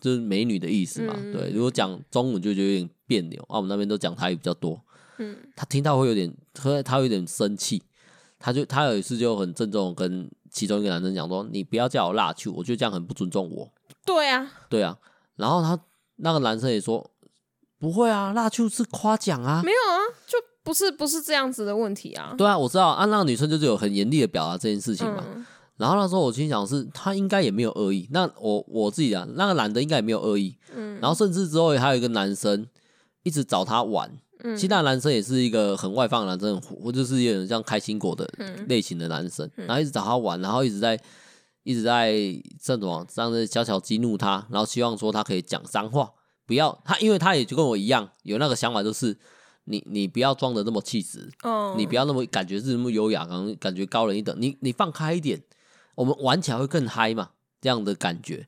就是美女的意思嘛，嗯、对。如果讲中文就觉得有点别扭啊，我们那边都讲台语比较多。嗯，他听到会有点，他他有点生气，他就他有一次就很郑重跟其中一个男生讲说：“你不要叫我辣秋，我觉得这样很不尊重我。”对啊，对啊。然后他那个男生也说：“不会啊，辣秋是夸奖啊，没有啊，就不是不是这样子的问题啊。”对啊，我知道啊，那个女生就是有很严厉的表达这件事情嘛。嗯然后那时候我心想是，他应该也没有恶意。那我我自己讲，那个男的应该也没有恶意。嗯。然后甚至之后还有一个男生一直找他玩。嗯。其他男生也是一个很外放的男生，或者是有点像开心果的类型的男生。嗯。然后一直找他玩，然后一直在一直在这种这样子小小激怒他，然后希望说他可以讲脏话，不要他，因为他也就跟我一样有那个想法，就是你你不要装的那么气质，哦。你不要那么感觉是那么优雅，感感觉高人一等，你你放开一点。我们玩起来会更嗨嘛？这样的感觉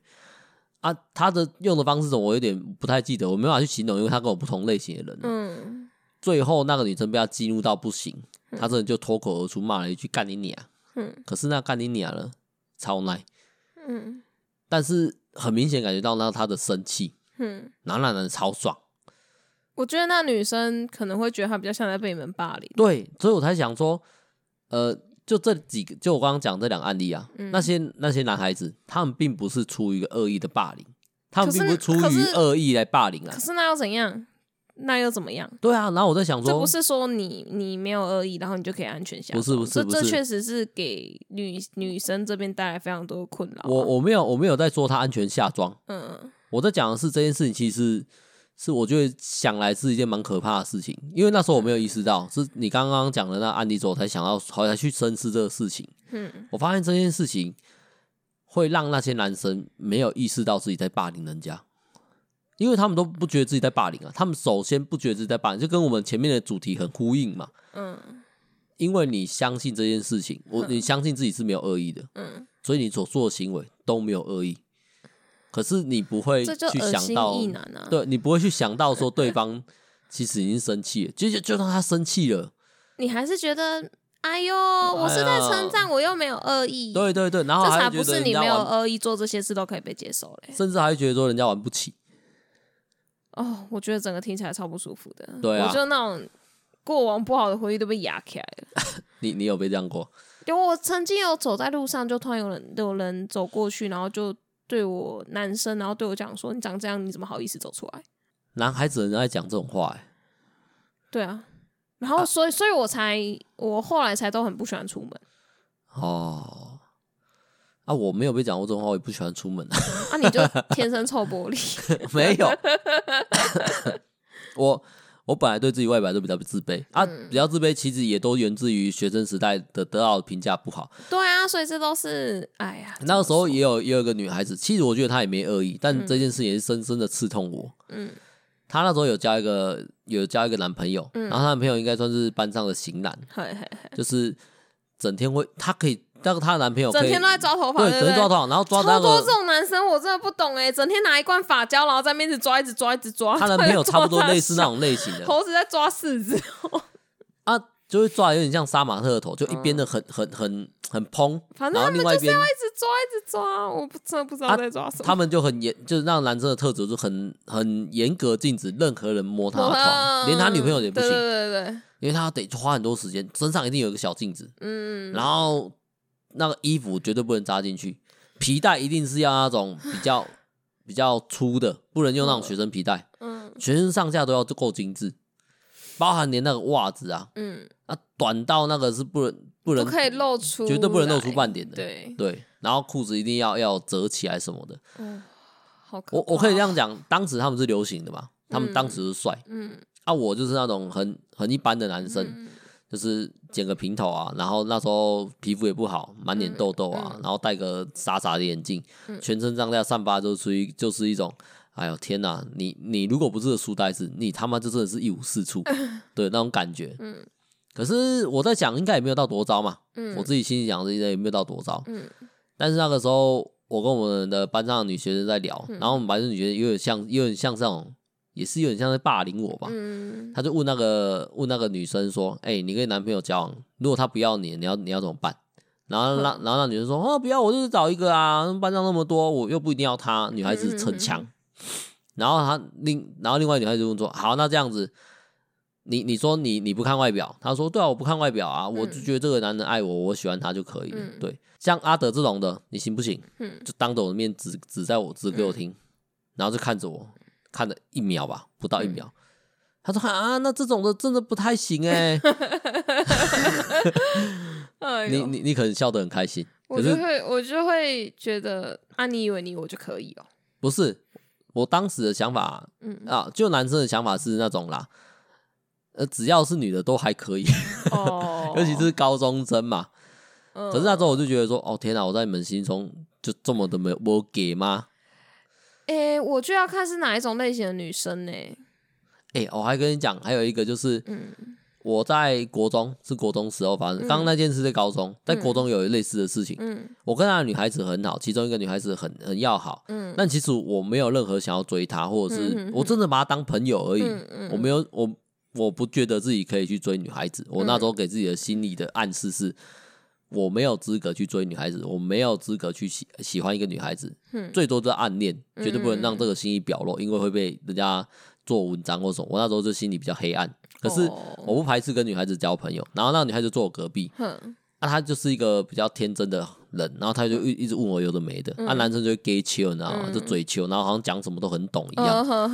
啊，他的用的方式我有点不太记得，我没办法去形容，因为他跟我不同类型的人。嗯。最后那个女生被他激怒到不行，他真的就脱口而出骂了一句“干你娘”。嗯。可是那干你娘了，超奶。嗯。但是很明显感觉到那他的生气。嗯。男男的超爽。我觉得那女生可能会觉得他比较像在被你们霸凌。对，所以我才想说，呃。就这几个，就我刚刚讲这两个案例啊，嗯、那些那些男孩子，他们并不是出于一个恶意的霸凌，他们并不是出于恶意来霸凌啊。可是那又怎样？那又怎么样？对啊，然后我在想说，这不是说你你没有恶意，然后你就可以安全下。不是不是不是，这确实是给女女生这边带来非常多的困扰、啊。我我没有我没有在说他安全下装，嗯，我在讲的是这件事情其实。是我觉得想来是一件蛮可怕的事情，因为那时候我没有意识到，是你刚刚讲的那案例之后，我才想到，好才去深思这个事情。嗯，我发现这件事情会让那些男生没有意识到自己在霸凌人家，因为他们都不觉得自己在霸凌啊。他们首先不觉得自己在霸凌，就跟我们前面的主题很呼应嘛。嗯，因为你相信这件事情，我你相信自己是没有恶意的。嗯，所以你所做的行为都没有恶意。可是你不会去想到，啊、对，你不会去想到说对方 [laughs] 其实已经生气了，就就就让他生气了，你还是觉得，哎呦，我是在称赞，我又没有恶意，对对对，然后还这才不是你没有恶意做这些事都可以被接受嘞，甚至还会觉得说人家玩不起。哦，我觉得整个听起来超不舒服的，对啊，我就那种过往不好的回忆都被压起来了。[laughs] 你你有被这样过？有，我曾经有走在路上，就突然有人有人走过去，然后就。对我男生，然后对我讲说：“你长这样，你怎么好意思走出来？”男孩子人家在讲这种话，哎，对啊，然后所以所以我才我后来才都很不喜欢出门。哦，啊，我没有被讲过这种话，我也不喜欢出门啊。啊，你就 [laughs] 天生臭玻璃？没有，[laughs] 我我本来对自己外表就比较自卑啊，比较自卑，其实也都源自于学生时代的得到的评价不好。对啊，所以这都是哎呀，那个时候也有也有一个女孩子，其实我觉得她也没恶意，但这件事也是深深的刺痛我。嗯，她那时候有交一个有交一个男朋友，然后她男朋友应该算是班上的型男，就是。整天会，她可以，那个她的男朋友整天都在抓头发，对，整天抓头发，然后抓那个。超多这种男生，我真的不懂哎，整天拿一罐发胶，然后在面子抓，一直抓，一直抓。她 [laughs] 男朋友差不多类似那种类型的，[laughs] 头子在抓柿子。啊，就会抓有点像杀马特的头，就一边的很很很很蓬，反正他们就是要一直抓，一直抓，我不真的不知道在抓什么。他们就很严，就是让男生的特质就很很严格，禁止任何人摸他的头，连他女朋友也不行。对对对。因为他得花很多时间，身上一定有一个小镜子，嗯，然后那个衣服绝对不能扎进去，皮带一定是要那种比较 [laughs] 比较粗的，不能用那种学生皮带，嗯，全身上下都要够精致，包含连那个袜子啊，嗯，啊，短到那个是不能不能不可以露出，绝对不能露出半点的，对。对，然后裤子一定要要折起来什么的，嗯，好可，我我可以这样讲，当时他们是流行的嘛，他们当时是帅，嗯。那、啊、我就是那种很很一般的男生，嗯、就是剪个平头啊，然后那时候皮肤也不好，满脸痘痘啊，嗯嗯、然后戴个傻傻的眼镜，嗯、全身上下散发就属于就是一种，哎呦天哪，你你如果不是个书呆子，你他妈就真的是一无是处，[laughs] 嗯、对那种感觉。嗯、可是我在想，应该也没有到多糟嘛。嗯、我自己心里想，应该也没有到多糟。嗯、但是那个时候，我跟我们的班上的女学生在聊，嗯、然后我们班上女学生有点像，有点像这种。也是有点像在霸凌我吧，嗯、他就问那个问那个女生说：“哎、欸，你跟你男朋友交往，如果他不要你，你要你要怎么办？”然后让、嗯、然后那女生说：“哦，不要，我就是找一个啊，班上那么多，我又不一定要他。”女孩子逞强，嗯、然后他另然后另外女孩子就问说：“好，那这样子，你你说你你不看外表？”他说：“对啊，我不看外表啊，嗯、我就觉得这个男人爱我，我喜欢他就可以了。嗯”对，像阿德这种的，你行不行？嗯、就当着我的面指指在我指给我听，嗯、然后就看着我。看了一秒吧，不到一秒。嗯、他说：“啊，那这种的真的不太行哎。[laughs] 哎呦”你你你可能笑得很开心，我就会我就会觉得啊，你以为你我就可以哦？不是，我当时的想法，嗯啊，就男生的想法是那种啦，呃，只要是女的都还可以，哦、[laughs] 尤其是高中生嘛。嗯、可是那时候我就觉得说，哦天哪，我在你们心中就这么的没有我给吗？诶、欸，我就要看是哪一种类型的女生呢？诶、欸，我还跟你讲，还有一个就是，嗯，我在国中是国中时候发生，刚刚、嗯、那件事在高中，在国中有类似的事情。嗯，我跟那个女孩子很好，其中一个女孩子很很要好。嗯，但其实我没有任何想要追她，或者是、嗯、我真的把她当朋友而已。嗯嗯、我没有，我我不觉得自己可以去追女孩子。我那时候给自己的心理的暗示是。我没有资格去追女孩子，我没有资格去喜喜欢一个女孩子，嗯、最多就是暗恋，绝对不能让这个心意表露，嗯、因为会被人家做文章或什么。我那时候就心里比较黑暗，可是我不排斥跟女孩子交朋友。然后那个女孩子坐我隔壁。嗯那、啊、他就是一个比较天真的人，然后他就一一直问我有的没的，那、嗯啊、男生就会给球，你知道吗？嗯、就嘴球，然后好像讲什么都很懂一样。然后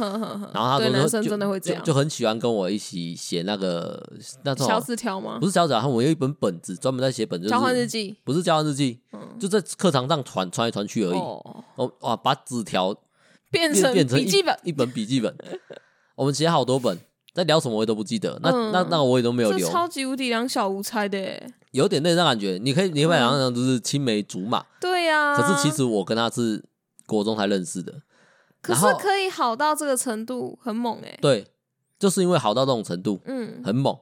他说男生真的会这样就，就很喜欢跟我一起写那个那种小纸条吗？不是小纸条，我有一本本子专门在写本子，交换日记，不是交换日记，嗯、就在课堂上传传来传去而已。哦，哇，把纸条变成变成笔记本，一本笔记本，[laughs] 我们写好多本。在聊什么我也都不记得，那、嗯、那那我也都没有留。超级无敌两小无猜的，有点那种感觉。你可以，你可以想象就是青梅竹马。对呀、啊。可是其实我跟他是国中才认识的。可是可以好到这个程度，很猛哎。对，就是因为好到这种程度，嗯，很猛，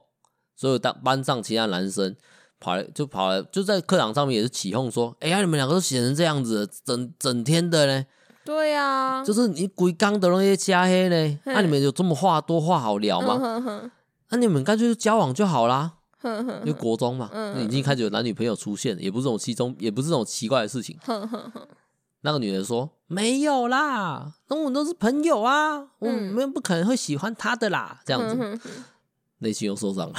所以当班上其他男生跑来就跑来就在课堂上面也是起哄说：“哎呀，你们两个都写成这样子，整整天的嘞。”对呀、啊，就是你鬼刚的那些加黑呢，那、啊、你们有这么话多话好聊吗？那、嗯啊、你们干脆就交往就好啦。因为国中嘛，嗯、已经开始有男女朋友出现，也不是这种其中，也不是这种奇怪的事情。那个女人说没有啦，那我们都是朋友啊，嗯、我们不可能会喜欢他的啦，这样子，内、心又受伤了。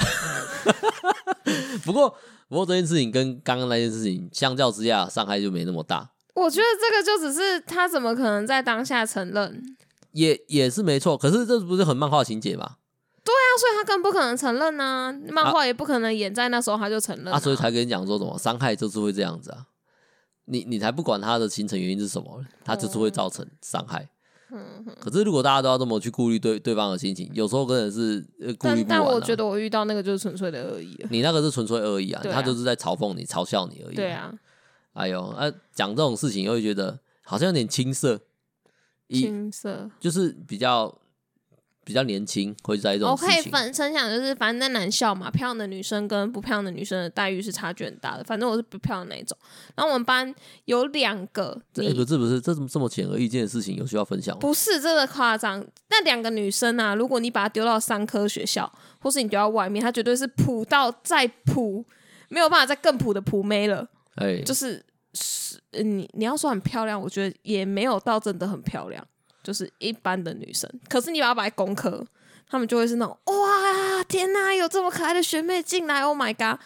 [laughs] 不过，不过这件事情跟刚刚那件事情相较之下，伤害就没那么大。我觉得这个就只是他怎么可能在当下承认，也也是没错。可是这不是很漫画情节吗？对啊，所以他更不可能承认呐、啊，漫画也不可能演在那时候他就承认啊，啊，所以才跟你讲说什么伤害就是会这样子啊，你你才不管他的形成原因是什么，他就是会造成伤害。嗯，可是如果大家都要这么去顾虑对对方的心情，有时候真的是顾虑不完、啊、但我觉得我遇到那个就是纯粹的恶意，你那个是纯粹恶意啊，啊他就是在嘲讽你、嘲笑你而已。对啊，哎呦，啊，讲这种事情又会觉得好像有点青涩，青涩就是比较。比较年轻，会在一种。我可以分分享，就是反正在男校嘛，漂亮的女生跟不漂亮的女生的待遇是差距很大的。反正我是不漂亮的那一种。然后我们班有两个，这、欸、不是不是，这怎么这么显而易见的事情有需要分享吗？不是这个夸张。那两个女生啊，如果你把她丢到三科学校，或是你丢到外面，她绝对是普到再普，没有办法再更普的普妹了。哎、欸，就是是你你要说很漂亮，我觉得也没有到真的很漂亮。就是一般的女生，可是你把她摆在工科，他们就会是那种哇，天哪，有这么可爱的学妹进来，Oh my god！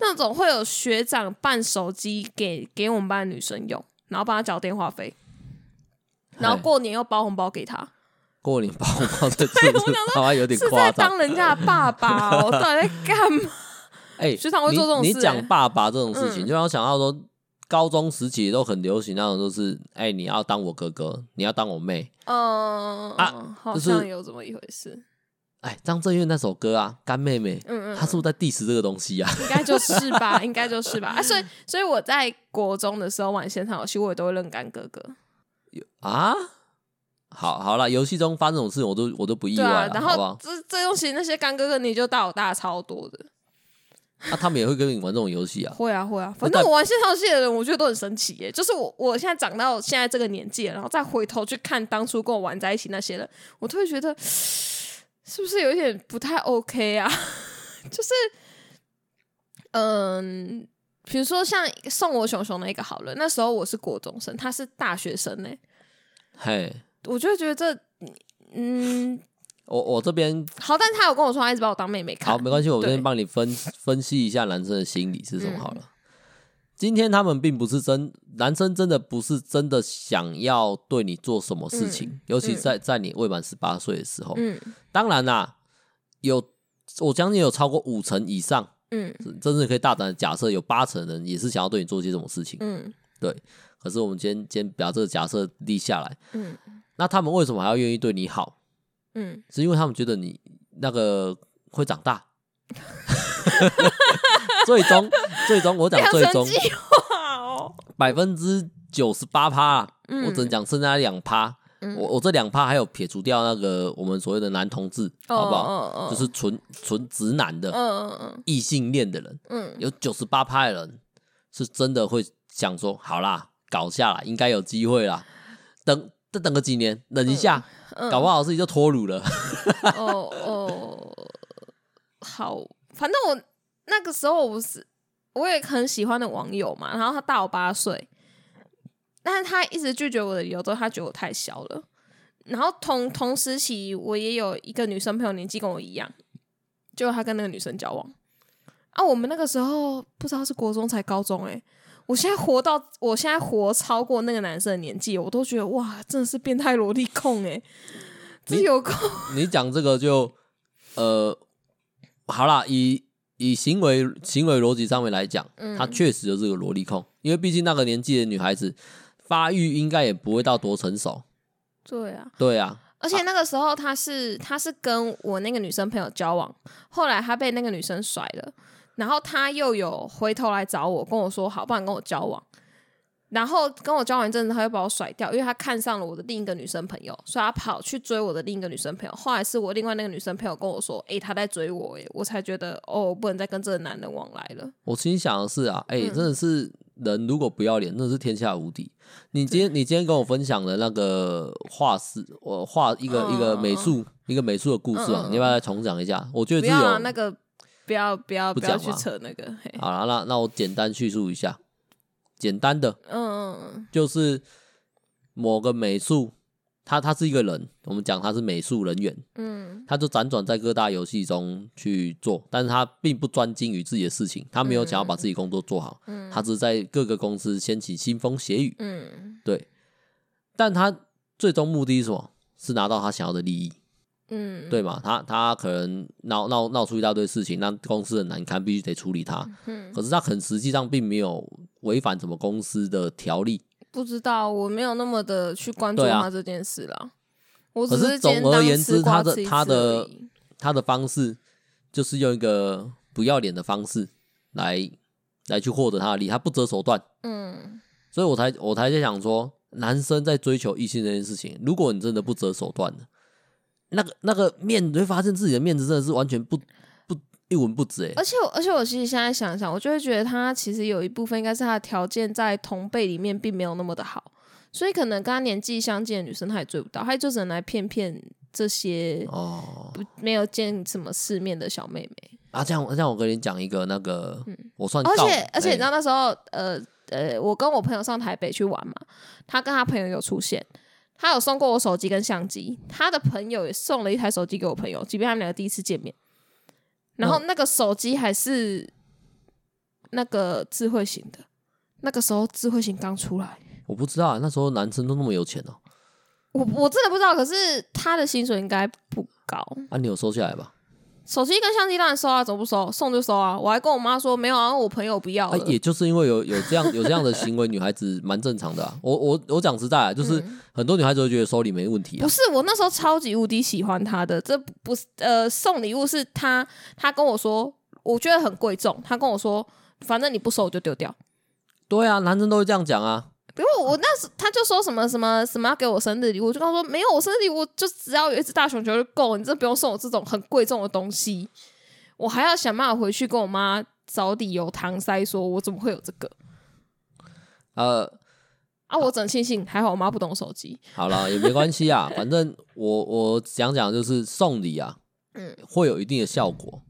那种会有学长办手机给给我们班的女生用，然后帮她缴电话费，然后过年又包红包给她。过年包红包这对，我想说有点夸张，是在当人家的爸爸哦，到底在干嘛？哎、欸，学长会做这种事、欸你。你讲爸爸这种事情，嗯、就让我想到说。高中时期都很流行那种，就是哎、欸，你要当我哥哥，你要当我妹。嗯啊，好像有这么一回事。哎，张震岳那首歌啊，干妹妹，嗯嗯，他是不是在 diss 这个东西啊？应该就是吧，[laughs] 应该就是吧。啊，所以所以我在国中的时候玩现场游戏，我也都会认干哥哥。有啊，好好了，游戏中发生这种事情，我都我都不意外了。啊、然后好好这这东西那些干哥哥，你就大我大超多的。那、[laughs] 啊、他们也会跟你玩这种游戏啊？会啊，会啊。反正我玩线上游戏的人，我觉得都很神奇耶。就是我，我现在长到现在这个年纪，然后再回头去看当初跟我玩在一起那些人，我都会觉得 [sighs] 是不是有点不太 OK 啊？[laughs] 就是，嗯，比如说像送我熊熊那个好了，那时候我是国中生，他是大学生呢。嘿，我就会觉得这，嗯。我我这边好，但他有跟我说，他一直把我当妹妹看。好，没关系，我这边帮你分 [laughs] 分析一下男生的心理是什么好了。嗯、今天他们并不是真男生，真的不是真的想要对你做什么事情，嗯、尤其在在你未满十八岁的时候。嗯，当然啦，有我将近有超过五成以上，嗯，真的可以大胆的假设，有八成人也是想要对你做些什么事情。嗯，对。可是我们今天今天把这个假设立下来，嗯，那他们为什么还要愿意对你好？嗯，是因为他们觉得你那个会长大，最终最终我讲最终，[laughs] 百分之九十八趴，我只能讲剩下两趴，嗯、我我这两趴还有撇除掉那个我们所谓的男同志，嗯、好不好？就是纯纯直男的，异性恋的人，嗯、有九十八趴的人是真的会想说，好啦，搞下来应该有机会啦，等再等个几年，忍一下。嗯嗯、搞不好自己就脱乳了。哦哦，好，反正我那个时候我不是我也很喜欢的网友嘛，然后他大我八岁，但是他一直拒绝我的理由都他觉得我太小了。然后同同时期我也有一个女生朋友年纪跟我一样，就他跟那个女生交往啊，我们那个时候不知道是国中才高中哎、欸。我现在活到，我现在活超过那个男生的年纪，我都觉得哇，真的是变态萝莉控哎！你有空，你讲这个就呃，好啦，以以行为行为逻辑上面来讲，嗯、他确实就是个萝莉控，因为毕竟那个年纪的女孩子发育应该也不会到多成熟。对啊，对啊，而且那个时候他是他是跟我那个女生朋友交往，后来他被那个女生甩了。然后他又有回头来找我，跟我说好，不然跟我交往。然后跟我交往一阵子，他又把我甩掉，因为他看上了我的另一个女生朋友，所以他跑去追我的另一个女生朋友。后来是我另外那个女生朋友跟我说：“诶，他在追我。”诶，我才觉得哦，不能再跟这个男人往来了。我心想的是啊，诶，真的是人如果不要脸，那是天下无敌。你今天你今天跟我分享的那个画室，我画一个一个美术一个美术的故事啊，你要不要再重讲一下？我觉得只有那个。不要不要不要去扯那个。好了，那那我简单叙述一下，简单的，嗯，就是某个美术，他他是一个人，我们讲他是美术人员，嗯，他就辗转在各大游戏中去做，但是他并不专精于自己的事情，他没有想要把自己工作做好，嗯，他只是在各个公司掀起腥风血雨，嗯，对，但他最终目的是什么？是拿到他想要的利益。嗯，对嘛？他他可能闹闹闹出一大堆事情，让公司很难堪，必须得处理他。嗯，可是他可能实际上并没有违反什么公司的条例。不知道，我没有那么的去关注他这件事啦。我只是总而言之，他的他的他的方式就是用一个不要脸的方式来来去获得他的利，他不择手段。嗯，所以我才我才在想说，男生在追求异性这件事情，如果你真的不择手段的，那个那个面，你会发现自己的面子真的是完全不不一文不值哎。而且而且我其实现在想想，我就会觉得他其实有一部分应该是他的条件在同辈里面并没有那么的好。所以可能跟他年纪相近的女生，他也追不到，他就只能来骗骗这些哦，不没有见什么世面的小妹妹啊。这样，这样我跟你讲一个那个，嗯、我算，而且而且你知道那时候，呃呃，我跟我朋友上台北去玩嘛，他跟他朋友有出现，他有送过我手机跟相机，他的朋友也送了一台手机给我朋友，即便他们两个第一次见面，然后那个手机还是那个智慧型的，那个时候智慧型刚出来。我不知道啊，那时候男生都那么有钱哦、喔。我我真的不知道，可是他的薪水应该不高。啊，你有收下来吧？手机跟相机当然收啊，怎么不收？送就收啊！我还跟我妈说没有啊，我朋友不要、啊。也就是因为有有这样有这样的行为，女孩子蛮正常的啊。我我我讲实在啊，就是很多女孩子都觉得收礼没问题啊。不是，我那时候超级无敌喜欢他的，这不是呃送礼物是他他跟我说，我觉得很贵重。他跟我说，反正你不收我就丢掉。对啊，男生都会这样讲啊。比如我那时他就说什么什么什么要给我生日礼物，我就跟他说没有，我生日礼物就只要有一只大熊球就够，你真的不用送我这种很贵重的东西，我还要想办法回去跟我妈找理由搪塞，说我怎么会有这个？呃，啊，我真庆幸还好我妈不懂手机。好了，也没关系啊，反正我我讲讲就是送礼啊，嗯，会有一定的效果。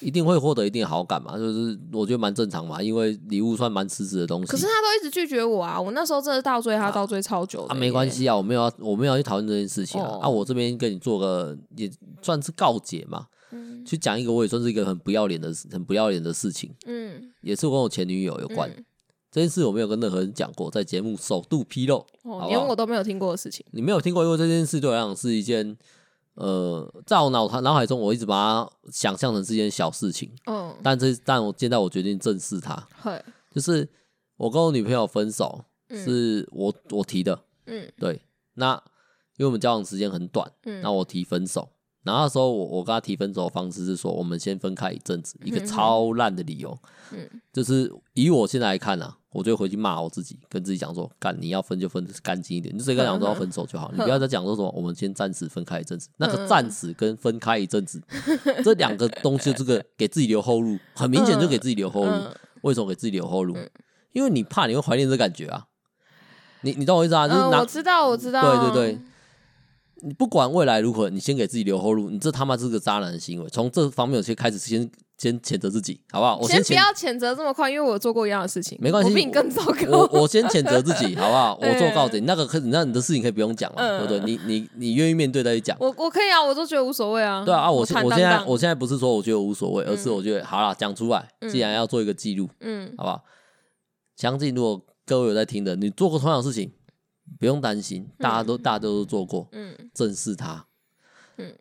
一定会获得一定好感嘛，就是我觉得蛮正常嘛，因为礼物算蛮实质的东西。可是他都一直拒绝我啊，我那时候真的倒追他倒追超久的。啊，没关系啊，我没有要我没有要去讨论这件事情啊。哦、啊，我这边跟你做个也算是告解嘛，嗯、去讲一个我也算是一个很不要脸的很不要脸的事情。嗯，也是我跟我前女友有关、嗯、这件事，我没有跟任何人讲过，在节目首度披露，哦、连我都没有听过的事情。你没有听过，因为这件事对我来讲是一件。呃，在我脑脑海中，我一直把它想象成是一件小事情。嗯，但这但我现在我决定正视它。嘿就是我跟我女朋友分手，是我、嗯、我提的。嗯，对。那因为我们交往时间很短，嗯，那我提分手。然后那时候我我跟他提分手的方式是说，我们先分开一阵子，一个超烂的理由。嗯，就是以我现在来看啊。我就回去骂我自己，跟自己讲说：干，你要分就分的干净一点，你就直接跟他讲说要分手就好，你不要再讲说什么我们先暂时分开一阵子。那个暂时跟分开一阵子这两个东西，这个 [laughs] 给自己留后路，很明显就给自己留后路。为什么给自己留后路？因为你怕你会怀念这感觉啊。你你懂我意思啊？就是拿，我知道，我知道，对对对。你不管未来如何，你先给自己留后路。你这他妈是个渣男的行为。从这方面，我先开始先先谴责自己，好不好？我先，先不要谴责这么快，因为我做过一样的事情，没关系，我比你更糟糕。我我先谴责自己，[laughs] 好不好？我做告解，那个可那你的事情可以不用讲了，嗯、对不对？你你你愿意面对再去讲。我我可以啊，我都觉得无所谓啊。对啊，我我，我现在我现在不是说我觉得无所谓，而是我觉得、嗯、好了，讲出来，既然要做一个记录，嗯，好不好？相信如果各位有在听的，你做过同样的事情，不用担心，大家都、嗯、大家都做过，嗯，正视它。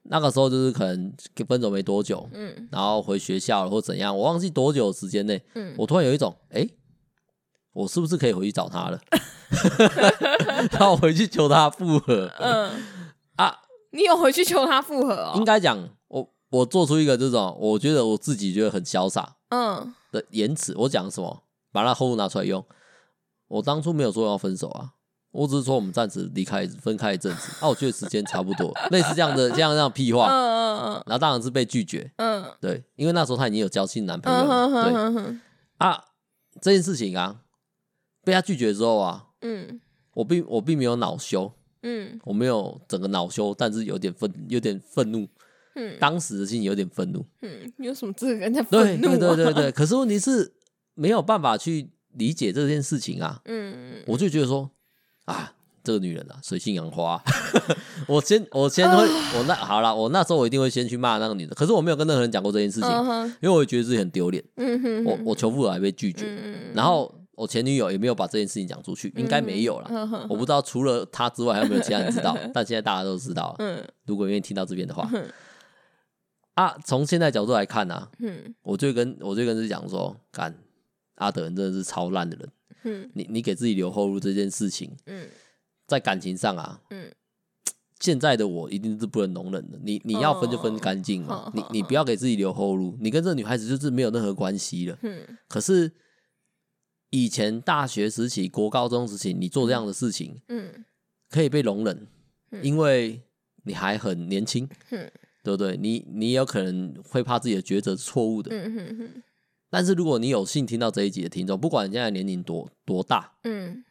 那个时候就是可能分手没多久，嗯，然后回学校了或怎样，我忘记多久时间内，嗯，我突然有一种，哎、欸，我是不是可以回去找他了？[laughs] 然后我回去求他复合，嗯啊，你有回去求他复合哦？应该讲，我我做出一个这种，我觉得我自己觉得很潇洒，嗯的言辞，我讲什么，把他后路拿出来用，我当初没有说要分手啊。我只是说我们暂时离开分开一阵子，啊，我觉得时间差不多，类似这样的这样这样屁话，嗯嗯嗯，然后当然是被拒绝，嗯，对，因为那时候他已经有交新男朋友了，对，啊，这件事情啊，被他拒绝之后啊，嗯，我并我并没有恼羞，嗯，我没有整个恼羞，但是有点愤有点愤怒，嗯，当时的心情有点愤怒，嗯，你有什么资格跟人家愤怒？对对对对对，可是问题是没有办法去理解这件事情啊，[laughs] 嗯，我就觉得说。啊，这个女人啊，水性杨花。[laughs] 我先，我先会，我那好了，我那时候我一定会先去骂那个女的。可是我没有跟任何人讲过这件事情，因为我觉得自己很丢脸。我我求复合还被拒绝，然后我前女友也没有把这件事情讲出去，应该没有了。嗯、我不知道除了他之外还有没有其他人知道，[laughs] 但现在大家都知道了。嗯，如果愿意听到这边的话，嗯、啊，从现在角度来看呢、我就跟我就跟自己讲说，干阿德人真的是超烂的人。嗯，你你给自己留后路这件事情，嗯，在感情上啊，嗯，现在的我一定是不能容忍的。你你要分就分干净嘛，哦、你你不要给自己留后路。你跟这女孩子就是没有任何关系了。嗯，可是以前大学时期、国高中时期，你做这样的事情，嗯，可以被容忍，嗯、因为你还很年轻，嗯，对不对？你你有可能会怕自己的抉择是错误的，嗯嗯嗯。但是如果你有幸听到这一集的听众，不管你现在年龄多多大，嗯，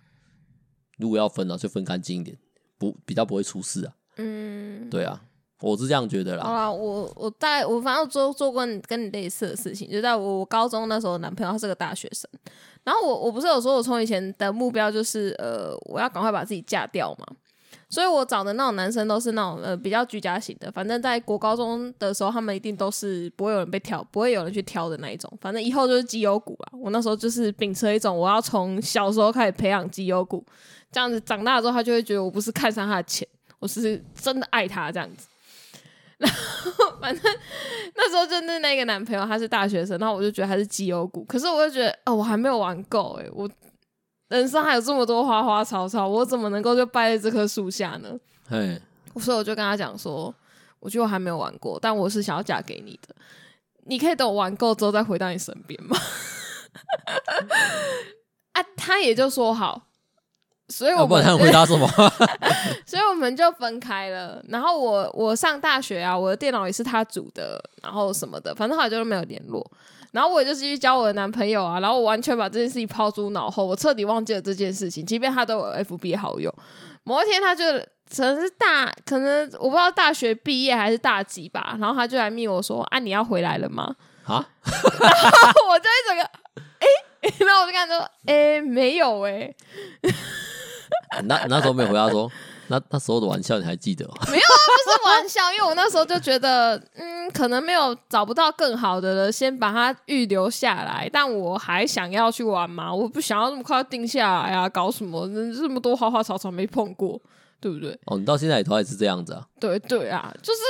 如果要分了，就分干净一点，不比较不会出事啊。嗯，对啊，我是这样觉得啦。好啦，我我大概我反正做做过跟你类似的事情，就在我高中那时候，男朋友他是个大学生，然后我我不是有说我从以前的目标就是呃，我要赶快把自己嫁掉嘛。所以我找的那种男生都是那种呃比较居家型的，反正在国高中的时候，他们一定都是不会有人被挑，不会有人去挑的那一种。反正以后就是绩优股啊。我那时候就是秉持一种我要从小时候开始培养绩优股，这样子长大之后他就会觉得我不是看上他的钱，我是真的爱他这样子。[laughs] 然后反正那时候就是那个男朋友他是大学生，然后我就觉得他是绩优股，可是我就觉得哦我还没有玩够诶，我。人生还有这么多花花草草，我怎么能够就败在这棵树下呢？嘿，所以我就跟他讲说，我觉得我还没有玩过，但我是想要嫁给你的。你可以等我玩够之后再回到你身边吗？[laughs] 啊，他也就说好。所以我们，我不回答什么？[laughs] 所以我们就分开了。然后我我上大学啊，我的电脑也是他组的，然后什么的，反正后来就没有联络。然后我也就继续交我的男朋友啊，然后我完全把这件事情抛诸脑后，我彻底忘记了这件事情。即便他都有 FB 好友，某一天他就可能是大，可能我不知道大学毕业还是大几吧，然后他就来密我说：“啊，你要回来了吗？”啊，然 [laughs] 后我就一整个，哎，[laughs] 然后我就跟他说：“哎，没有哎。” [laughs] 那那时候没有回答说。[laughs] 那那时候的玩笑你还记得？[laughs] 没有啊，不是玩笑，因为我那时候就觉得，嗯，可能没有找不到更好的了，先把它预留下来。但我还想要去玩嘛，我不想要那么快定下来啊，搞什么？这么多花花草草没碰过，对不对？哦，你到现在也都还是这样子啊？对对啊，就是。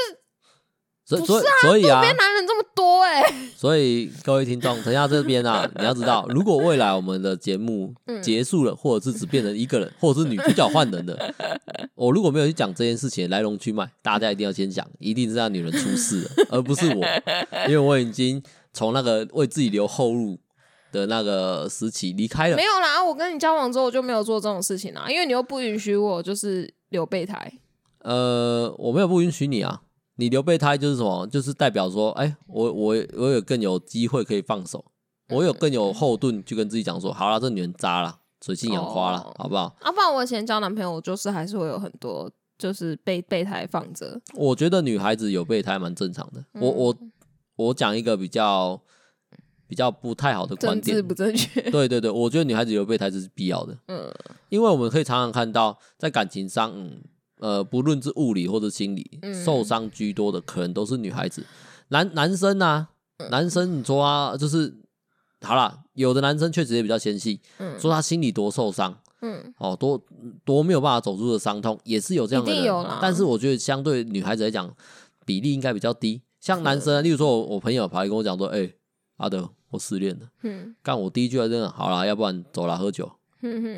所以，啊，所以啊，路边男人这么多哎、欸。所以各位听众，等一下这边啊，[laughs] 你要知道，如果未来我们的节目结束了，或者是只变成一个人，或者是女主角换人的，[laughs] 我如果没有去讲这件事情的来龙去脉，大家一定要先讲，一定是让女人出事了，而不是我，[laughs] 因为我已经从那个为自己留后路的那个时期离开了。没有啦，我跟你交往之后我就没有做这种事情啦，因为你又不允许我就是留备胎。呃，我没有不允许你啊。你留备胎就是什么？就是代表说，哎、欸，我我我有更有机会可以放手，我有更有后盾，就跟自己讲说，好了，这女人渣了，水性杨花了，好不好？啊，不然我以前交男朋友，我就是还是会有很多就是备备胎放着。我觉得女孩子有备胎蛮正常的。我我我讲一个比较比较不太好的观点，不正确。对对对，我觉得女孩子有备胎这是必要的。嗯，因为我们可以常常看到在感情上，嗯。呃，不论是物理或者心理，嗯、受伤居多的可能都是女孩子。男男生啊，嗯、男生你说啊，就是好啦，有的男生确实也比较纤细，嗯、说他心里多受伤，嗯，哦，多多没有办法走出的伤痛，也是有这样的人。但是我觉得相对女孩子来讲，比例应该比较低。像男生，啊，例如说我我朋友跑来跟我讲说，哎、欸，阿德，我失恋了，嗯，干我第一句话真的好啦，要不然走啦喝酒。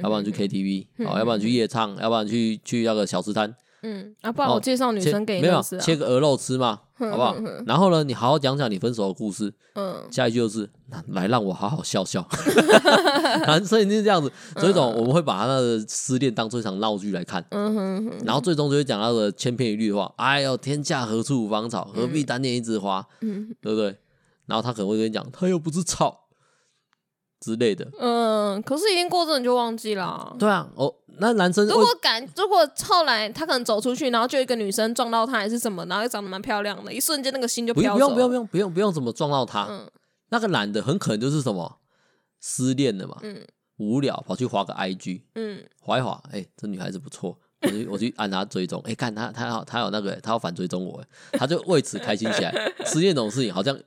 要不然去 KTV，好，要不然去夜唱，要不然去去那个小吃摊。嗯，啊，不然我介绍女生给你没有，切个鹅肉吃嘛，好不好？然后呢，你好好讲讲你分手的故事。嗯，下一句就是来让我好好笑笑。[laughs] [laughs] 男生一定是这样子，所以种我们会把他的失恋当做一场闹剧来看。嗯哼，然后最终就会讲到的千篇一律的话：哎呦，天下何处无芳草，何必单恋一枝花？嗯，对不对？然后他可能会跟你讲，他又不是草。之类的，嗯，可是已经过阵你就忘记了、啊。对啊，哦，那男生如果敢，如果后来他可能走出去，然后就一个女生撞到他，还是什么，然后又长得蛮漂亮的，一瞬间那个心就飘走了。不用不用不用不用不用怎么撞到他？嗯，那个男的很可能就是什么失恋了嘛，嗯，无聊跑去滑个 IG，嗯，滑一滑，哎、欸，这女孩子不错，我去我去按她追踪，哎、欸，看她她要她有那个，她要反追踪我，他就为此开心起来。失恋这种事情好像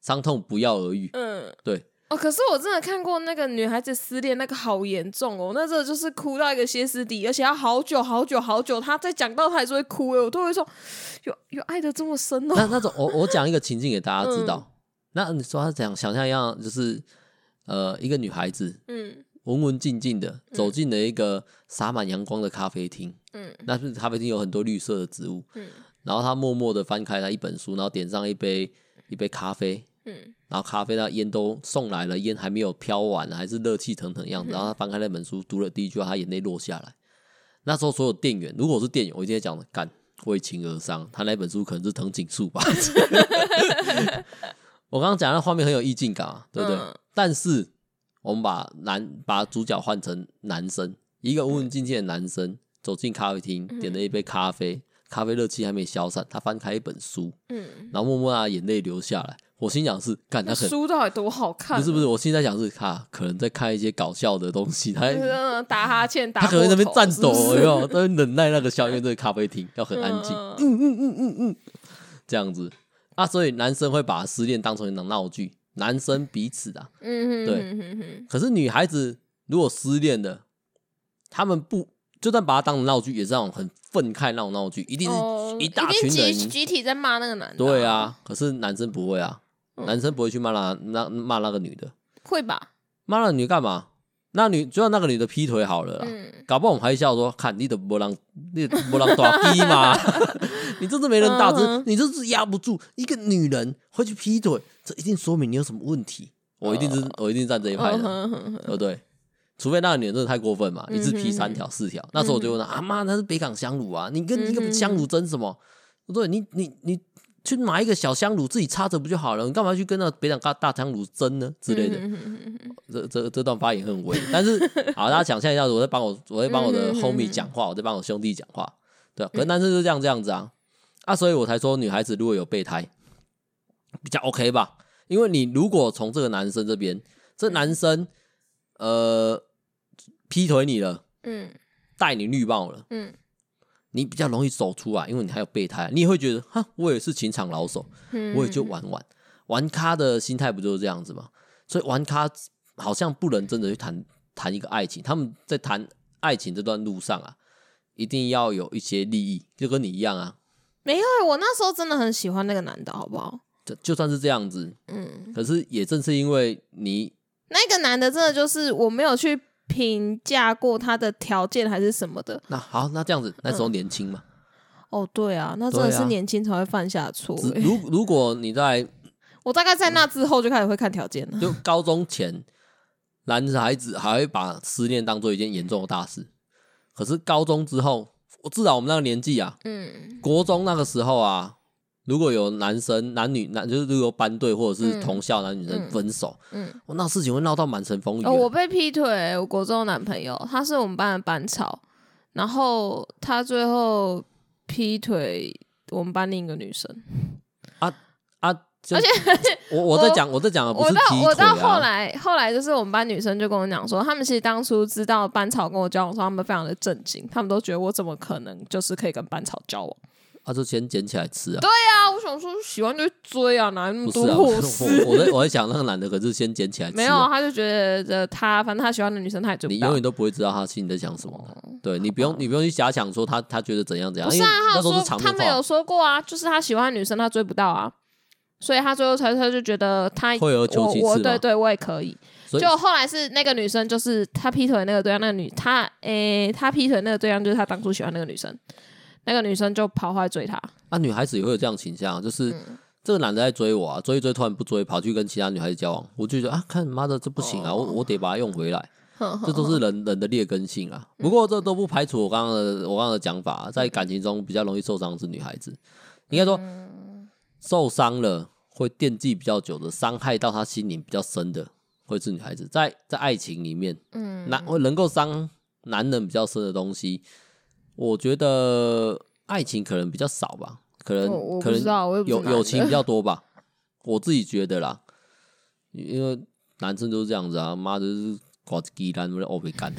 伤痛不药而愈，嗯，对。哦，可是我真的看过那个女孩子失恋，那个好严重哦，那这就是哭到一个歇斯底，而且要好久好久好久，她在讲到她还是会哭哎，我都会说有有爱的这么深哦。那那种我我讲一个情境给大家知道，嗯、那你说她讲想象一样，就是呃一个女孩子，嗯，文文静静的走进了一个洒满阳光的咖啡厅，嗯，那是咖啡厅有很多绿色的植物，嗯，然后她默默的翻开了一本书，然后点上一杯一杯咖啡。嗯，然后咖啡那烟都送来了，烟还没有飘完，还是热气腾腾的样子。然后他翻开那本书，读了第一句话，他眼泪落下来。那时候所有店员，如果我是店员，我一定会讲的，干为情而伤。他那本书可能是藤井树吧。[laughs] 我刚刚讲的画面很有意境感啊，对不对？嗯、但是我们把男把主角换成男生，一个文文静静的男生走进咖啡厅，点了一杯咖啡，咖啡热气还没消散，他翻开一本书，嗯，然后默默啊眼泪流下来。我心想是，看他书到底多好看？不是不是，我现在想是，他可能在看一些搞笑的东西，他 [laughs] 打哈欠，打他可能在那边颤抖，有没有？在忍耐那个笑，因为这个咖啡厅要很安静，嗯嗯嗯嗯嗯，这样子啊，所以男生会把失恋当成一场闹剧，男生彼此啊，嗯对，可是女孩子如果失恋了，他们不就算把它当成闹剧，也是那种很愤慨那种闹剧，一定是一大群人集体在骂那个男的，对啊，可是男生不会啊。男生不会去骂那那骂那个女的，会吧？骂那个女干嘛？那女就要那个女的劈腿好了，嗯，搞不好我们还笑说，看你的波浪，你波浪大逼嘛，[laughs] 你真是没人打只，你就是压不住一个女人会去劈腿，这一定说明你有什么问题。我一定是我一定站这一派的，对不对？除非那个女人真的太过分嘛，一次劈三条四条，那时候我就问他，啊妈，那是北港香炉啊，你跟一个香炉争什么？不对，你你你。去买一个小香炉自己插着不就好了？你干嘛去跟那北港大大香炉争呢？之类的，这这这段发言很危。但是 [laughs] 好，大家想象一下，我在帮我，我在帮我的 homie 讲话，我在帮我兄弟讲话，对，可能男生就这样这样子啊啊，所以我才说女孩子如果有备胎比较 OK 吧？因为你如果从这个男生这边，这男生呃劈腿你了，嗯，戴你绿帽了，嗯。你比较容易走出来，因为你还有备胎，你也会觉得哈，我也是情场老手，嗯、我也就玩玩玩咖的心态不就是这样子吗？所以玩咖好像不能真的去谈谈一个爱情，他们在谈爱情这段路上啊，一定要有一些利益，就跟你一样啊。没有，我那时候真的很喜欢那个男的，好不好？就就算是这样子，嗯，可是也正是因为你那个男的，真的就是我没有去。评价过他的条件还是什么的？那好，那这样子，那时候年轻嘛、嗯？哦，对啊，那真的是年轻才会犯下错、欸。如如果你在，[laughs] 我大概在那之后就开始会看条件了。[laughs] 就高中前，男孩子还会把失恋当做一件严重的大事。可是高中之后，我至少我们那个年纪啊，嗯，国中那个时候啊。如果有男生、男女、男就是如果班队或者是同校男女生分手，嗯，我、嗯、那事情会闹到满城风雨。哦，我被劈腿，我国中男朋友，他是我们班的班草，然后他最后劈腿我们班另一个女生。啊 [laughs] 啊！而且我我在讲我在讲的不是劈腿、啊、我到我到后来后来就是我们班女生就跟我讲说，他们其实当初知道班草跟我交往的时候，他们非常的震惊，他们都觉得我怎么可能就是可以跟班草交往。他就先捡起来吃啊！对啊，我想说喜欢就追啊，哪那么多货色？我在我在想那个男的可是先捡起来吃。没有，他就觉得他反正他喜欢的女生他也追不到。你永远都不会知道他心里在想什么。对，你不用你不用去假想说他他觉得怎样怎样。不是啊，他说他没有说过啊，就是他喜欢的女生他追不到啊，所以他最后才他就觉得他会有求其次。我对对，我也可以。就后来是那个女生，就是他劈腿那个对象，那个女他诶，他劈腿那个对象就是他当初喜欢那个女生。那个女生就跑回来追他。那、啊、女孩子也会有这样倾向，就是、嗯、这个男的在追我啊，追一追突然不追，跑去跟其他女孩子交往，我就觉得啊，看妈的这不行啊，哦、我我得把它用回来，[laughs] 这都是人人的劣根性啊。不过这都不排除我刚刚的我刚刚的讲法，在感情中比较容易受伤的是女孩子，应该说受伤了会惦记比较久的，伤害到她心灵比较深的会是女孩子，在在爱情里面，嗯，男会能够伤男人比较深的东西。我觉得爱情可能比较少吧，可能、哦、可能友友情比较多吧，[laughs] 我自己觉得啦，因为男生都是这样子啊，妈的是挂子鸡蛋，不是欧北干，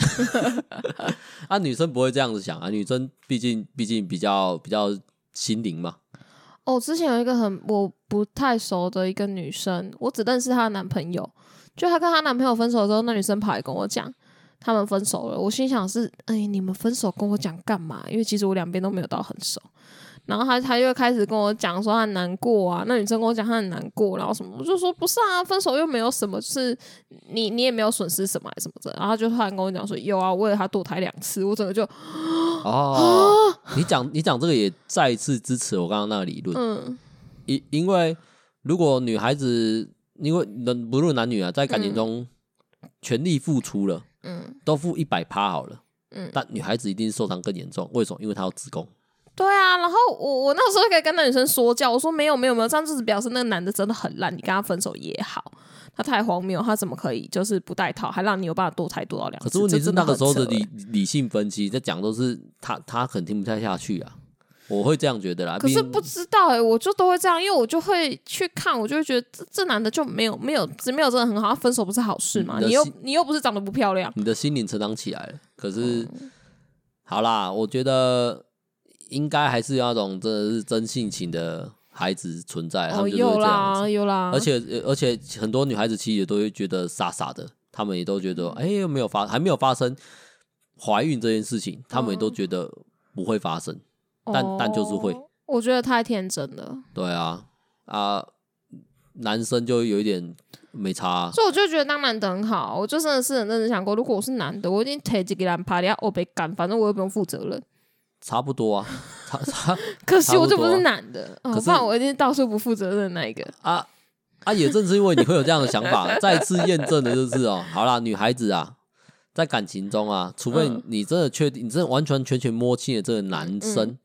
[laughs] 啊，女生不会这样子想啊，女生毕竟毕竟比较比较心灵嘛。哦，之前有一个很我不太熟的一个女生，我只认识她的男朋友。就她跟她男朋友分手之后，那女生跑来跟我讲，他们分手了。我心想是，哎，你们分手跟我讲干嘛？因为其实我两边都没有到很熟。然后他他又开始跟我讲说他很难过啊，那女生跟我讲她很难过，然后什么，我就说不是啊，分手又没有什么，就是你你也没有损失什么还什么的。然后他就突然跟我讲说有啊，为了他堕胎两次，我整个就哦，你讲你讲这个也再一次支持我刚刚那个理论，嗯，因因为如果女孩子因为不论男女啊，在感情中全力付出了，嗯，都付一百趴好了，嗯，但女孩子一定受伤更严重，为什么？因为她有子宫。对啊，然后我我那时候可以跟那女生说教，我说没有没有没有，这样就是表示那个男的真的很烂，你跟他分手也好，他太荒谬，他怎么可以就是不带套，还让你有办法堕胎堕到两次？可是问题是那个时候的理理性分析在讲都是他他肯定听不太下去啊，我会这样觉得啦。可是不知道哎、欸，我就都会这样，因为我就会去看，我就会觉得这这男的就没有没有没有真的很好，他分手不是好事吗？你，你又你又不是长得不漂亮，你的心灵成长起来了。可是、嗯、好啦，我觉得。应该还是要那种真的是真性情的孩子存在，他们就会这样子。有啦，有啦。而且而且很多女孩子其实也都会觉得傻傻的，他们也都觉得哎，又没有发还没有发生怀孕这件事情，他们也都觉得不会发生，但但就是会。我觉得太天真了。对啊啊，男生就有一点没差啊，所以我就觉得当男的很好。我就真的是很认真想过，如果我是男的，我一定提几个人趴下我被干，反正我又不用负责任。差不多啊，差差。[laughs] 可惜我就不是男的，可是我一定到处不负责任的那一个啊啊！也正是因为你会有这样的想法，再次验证的就是哦，好啦，女孩子啊，在感情中啊，除非你真的确定，你真的完全全全摸清了这个男生，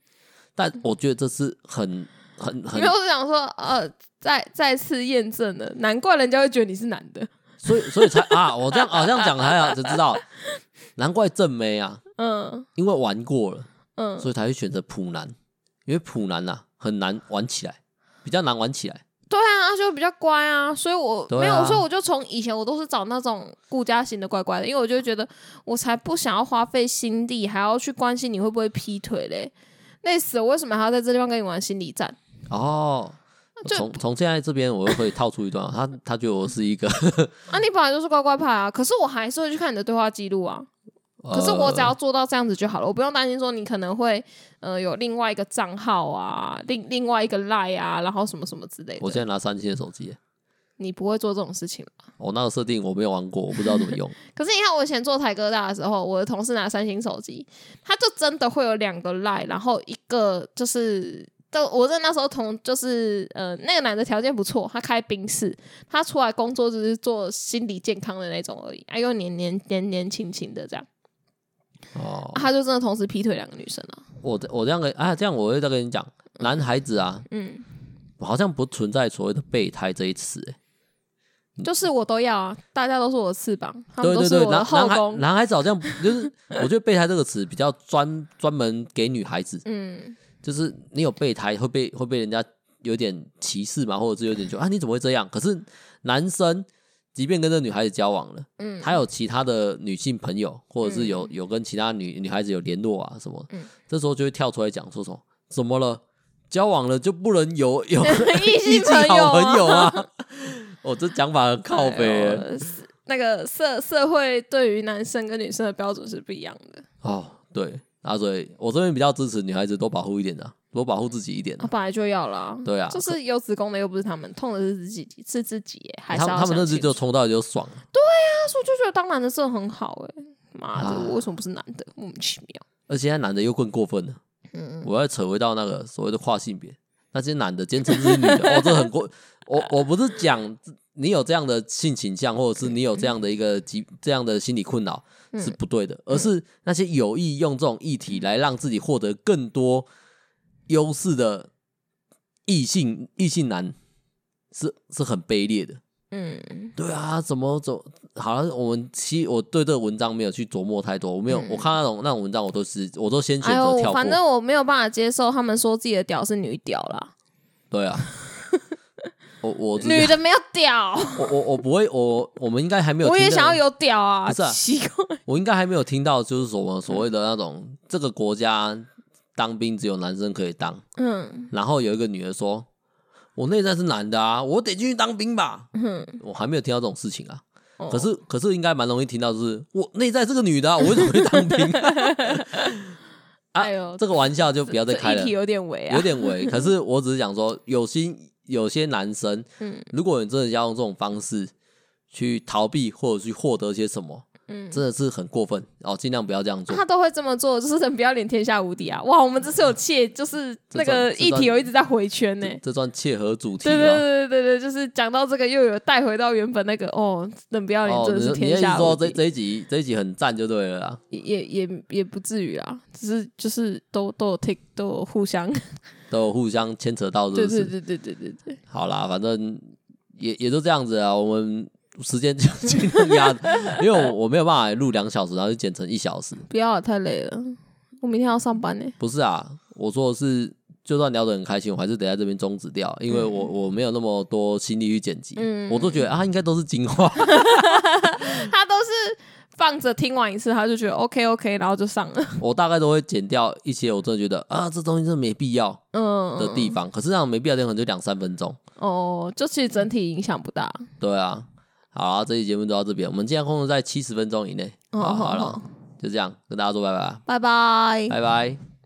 但我觉得这是很很很。没有，我是想说，呃，再再次验证了，难怪人家会觉得你是男的，所以所以才啊，我这样啊这样讲还好，就知道，[laughs] 难怪正妹啊，嗯，因为玩过了。嗯，所以才会选择普男，因为普男呐、啊、很难玩起来，比较难玩起来。对啊，就比较乖啊，所以我、啊、没有，所以我就从以前我都是找那种顾家型的乖乖的，因为我就觉得我才不想要花费心力，还要去关心你会不会劈腿嘞，累死了！我为什么还要在这地方跟你玩心理战？哦，从从现在这边我又可以套出一段，他他觉得我是一个啊，你本来就是乖乖派啊，可是我还是会去看你的对话记录啊。可是我只要做到这样子就好了，我不用担心说你可能会呃有另外一个账号啊，另另外一个 line 啊，然后什么什么之类的。我现在拿三星的手机，你不会做这种事情吧？我那个设定我没有玩过，我不知道怎么用。[laughs] 可是你看我以前做台哥大的时候，我的同事拿三星手机，他就真的会有两个 line，然后一个就是，都我在那时候同就是呃那个男的条件不错，他开宾室，他出来工作只是做心理健康的那种而已，哎呦年年年年轻轻的这样。哦、啊，他就真的同时劈腿两个女生了。我我这样跟啊，这样我会再跟你讲，男孩子啊，嗯，好像不存在所谓的备胎这一词，哎，就是我都要啊，大家都是我的翅膀，他们都是我的后宫。男孩男孩子好像就是，[laughs] 我觉得备胎这个词比较专专门给女孩子，嗯，就是你有备胎会被会被人家有点歧视嘛，或者是有点就啊你怎么会这样？可是男生。即便跟这女孩子交往了，嗯，他有其他的女性朋友，或者是有有跟其他女女孩子有联络啊什么，嗯，这时候就会跳出来讲说什么怎么了？交往了就不能有有异性好朋友啊？我、哦、这讲法很靠北、哎。那个社社会对于男生跟女生的标准是不一样的。哦，对，啊，所以我这边比较支持女孩子多保护一点的。多保护自己一点，他本来就要啦。对啊，就是有子宫的又不是他们，痛的是自己，是自己耶。还是他们他们那次就冲到就爽了。对啊，所以就觉得当男的真的很好哎。妈的，我为什么不是男的？莫名其妙。而且现在男的又更过分了。嗯，我要扯回到那个所谓的跨性别，那些男的坚称是女的，哦，这很过。我我不是讲你有这样的性倾向，或者是你有这样的一个疾这样的心理困扰是不对的，而是那些有意用这种议题来让自己获得更多。优势的异性异性男是是很卑劣的，嗯，对啊，怎么走？好像我们其实我对这个文章没有去琢磨太多，我没有，嗯、我看那种那种文章，我都是我都先选择跳过。反正我没有办法接受他们说自己的屌是女屌啦。对啊，我我女的没有屌，我我我不会，我我们应该还没有。我也想要有屌啊，不是啊，[laughs] 奇怪，我应该还没有听到，就是所谓所谓的那种、嗯、这个国家。当兵只有男生可以当，嗯，然后有一个女的说：“我内在是男的啊，我得进去当兵吧。”嗯，我还没有听到这种事情啊。可是可是应该蛮容易听到，就是我内在是个女的，我为什么会当兵？[laughs] 哎呦，这个玩笑就不要再开了，有点违啊，有点违。可是我只是想说，有心有些男生，嗯，如果你真的要用这种方式去逃避或者去获得些什么。嗯，真的是很过分哦，尽量不要这样做。他都会这么做，就是人不要脸天下无敌啊！哇，我们这次有切，就是那个议题有一直在回圈呢。这算切合主题。对对对对对，就是讲到这个又有带回到原本那个哦，人不要脸真的是天下无敌。哦、你说这这一集这一集很赞就对了啦。也也也不至于啊，只是就是都都有 take 都有互相都有互相牵扯到是不是，对对对对对对对。好啦，反正也也就这样子啊，我们。时间就尽量压，因为我我没有办法录两小时，然后就剪成一小时。不要太累了，我明天要上班呢。不是啊，我说的是，就算聊得很开心，我还是得在这边终止掉，因为我我没有那么多心力去剪辑。嗯，我都觉得啊，应该都是精华。[laughs] 他都是放着听完一次，他就觉得 OK OK，然后就上了。[laughs] 我大概都会剪掉一些，我真的觉得啊，这东西真的没必要嗯的地方。嗯、可是这样没必要的地方就两三分钟。哦，就其实整体影响不大。对啊。好，这期节目就到这边，我们尽量控制在七十分钟以内。好，好了，就这样跟大家说拜拜，拜拜，拜拜。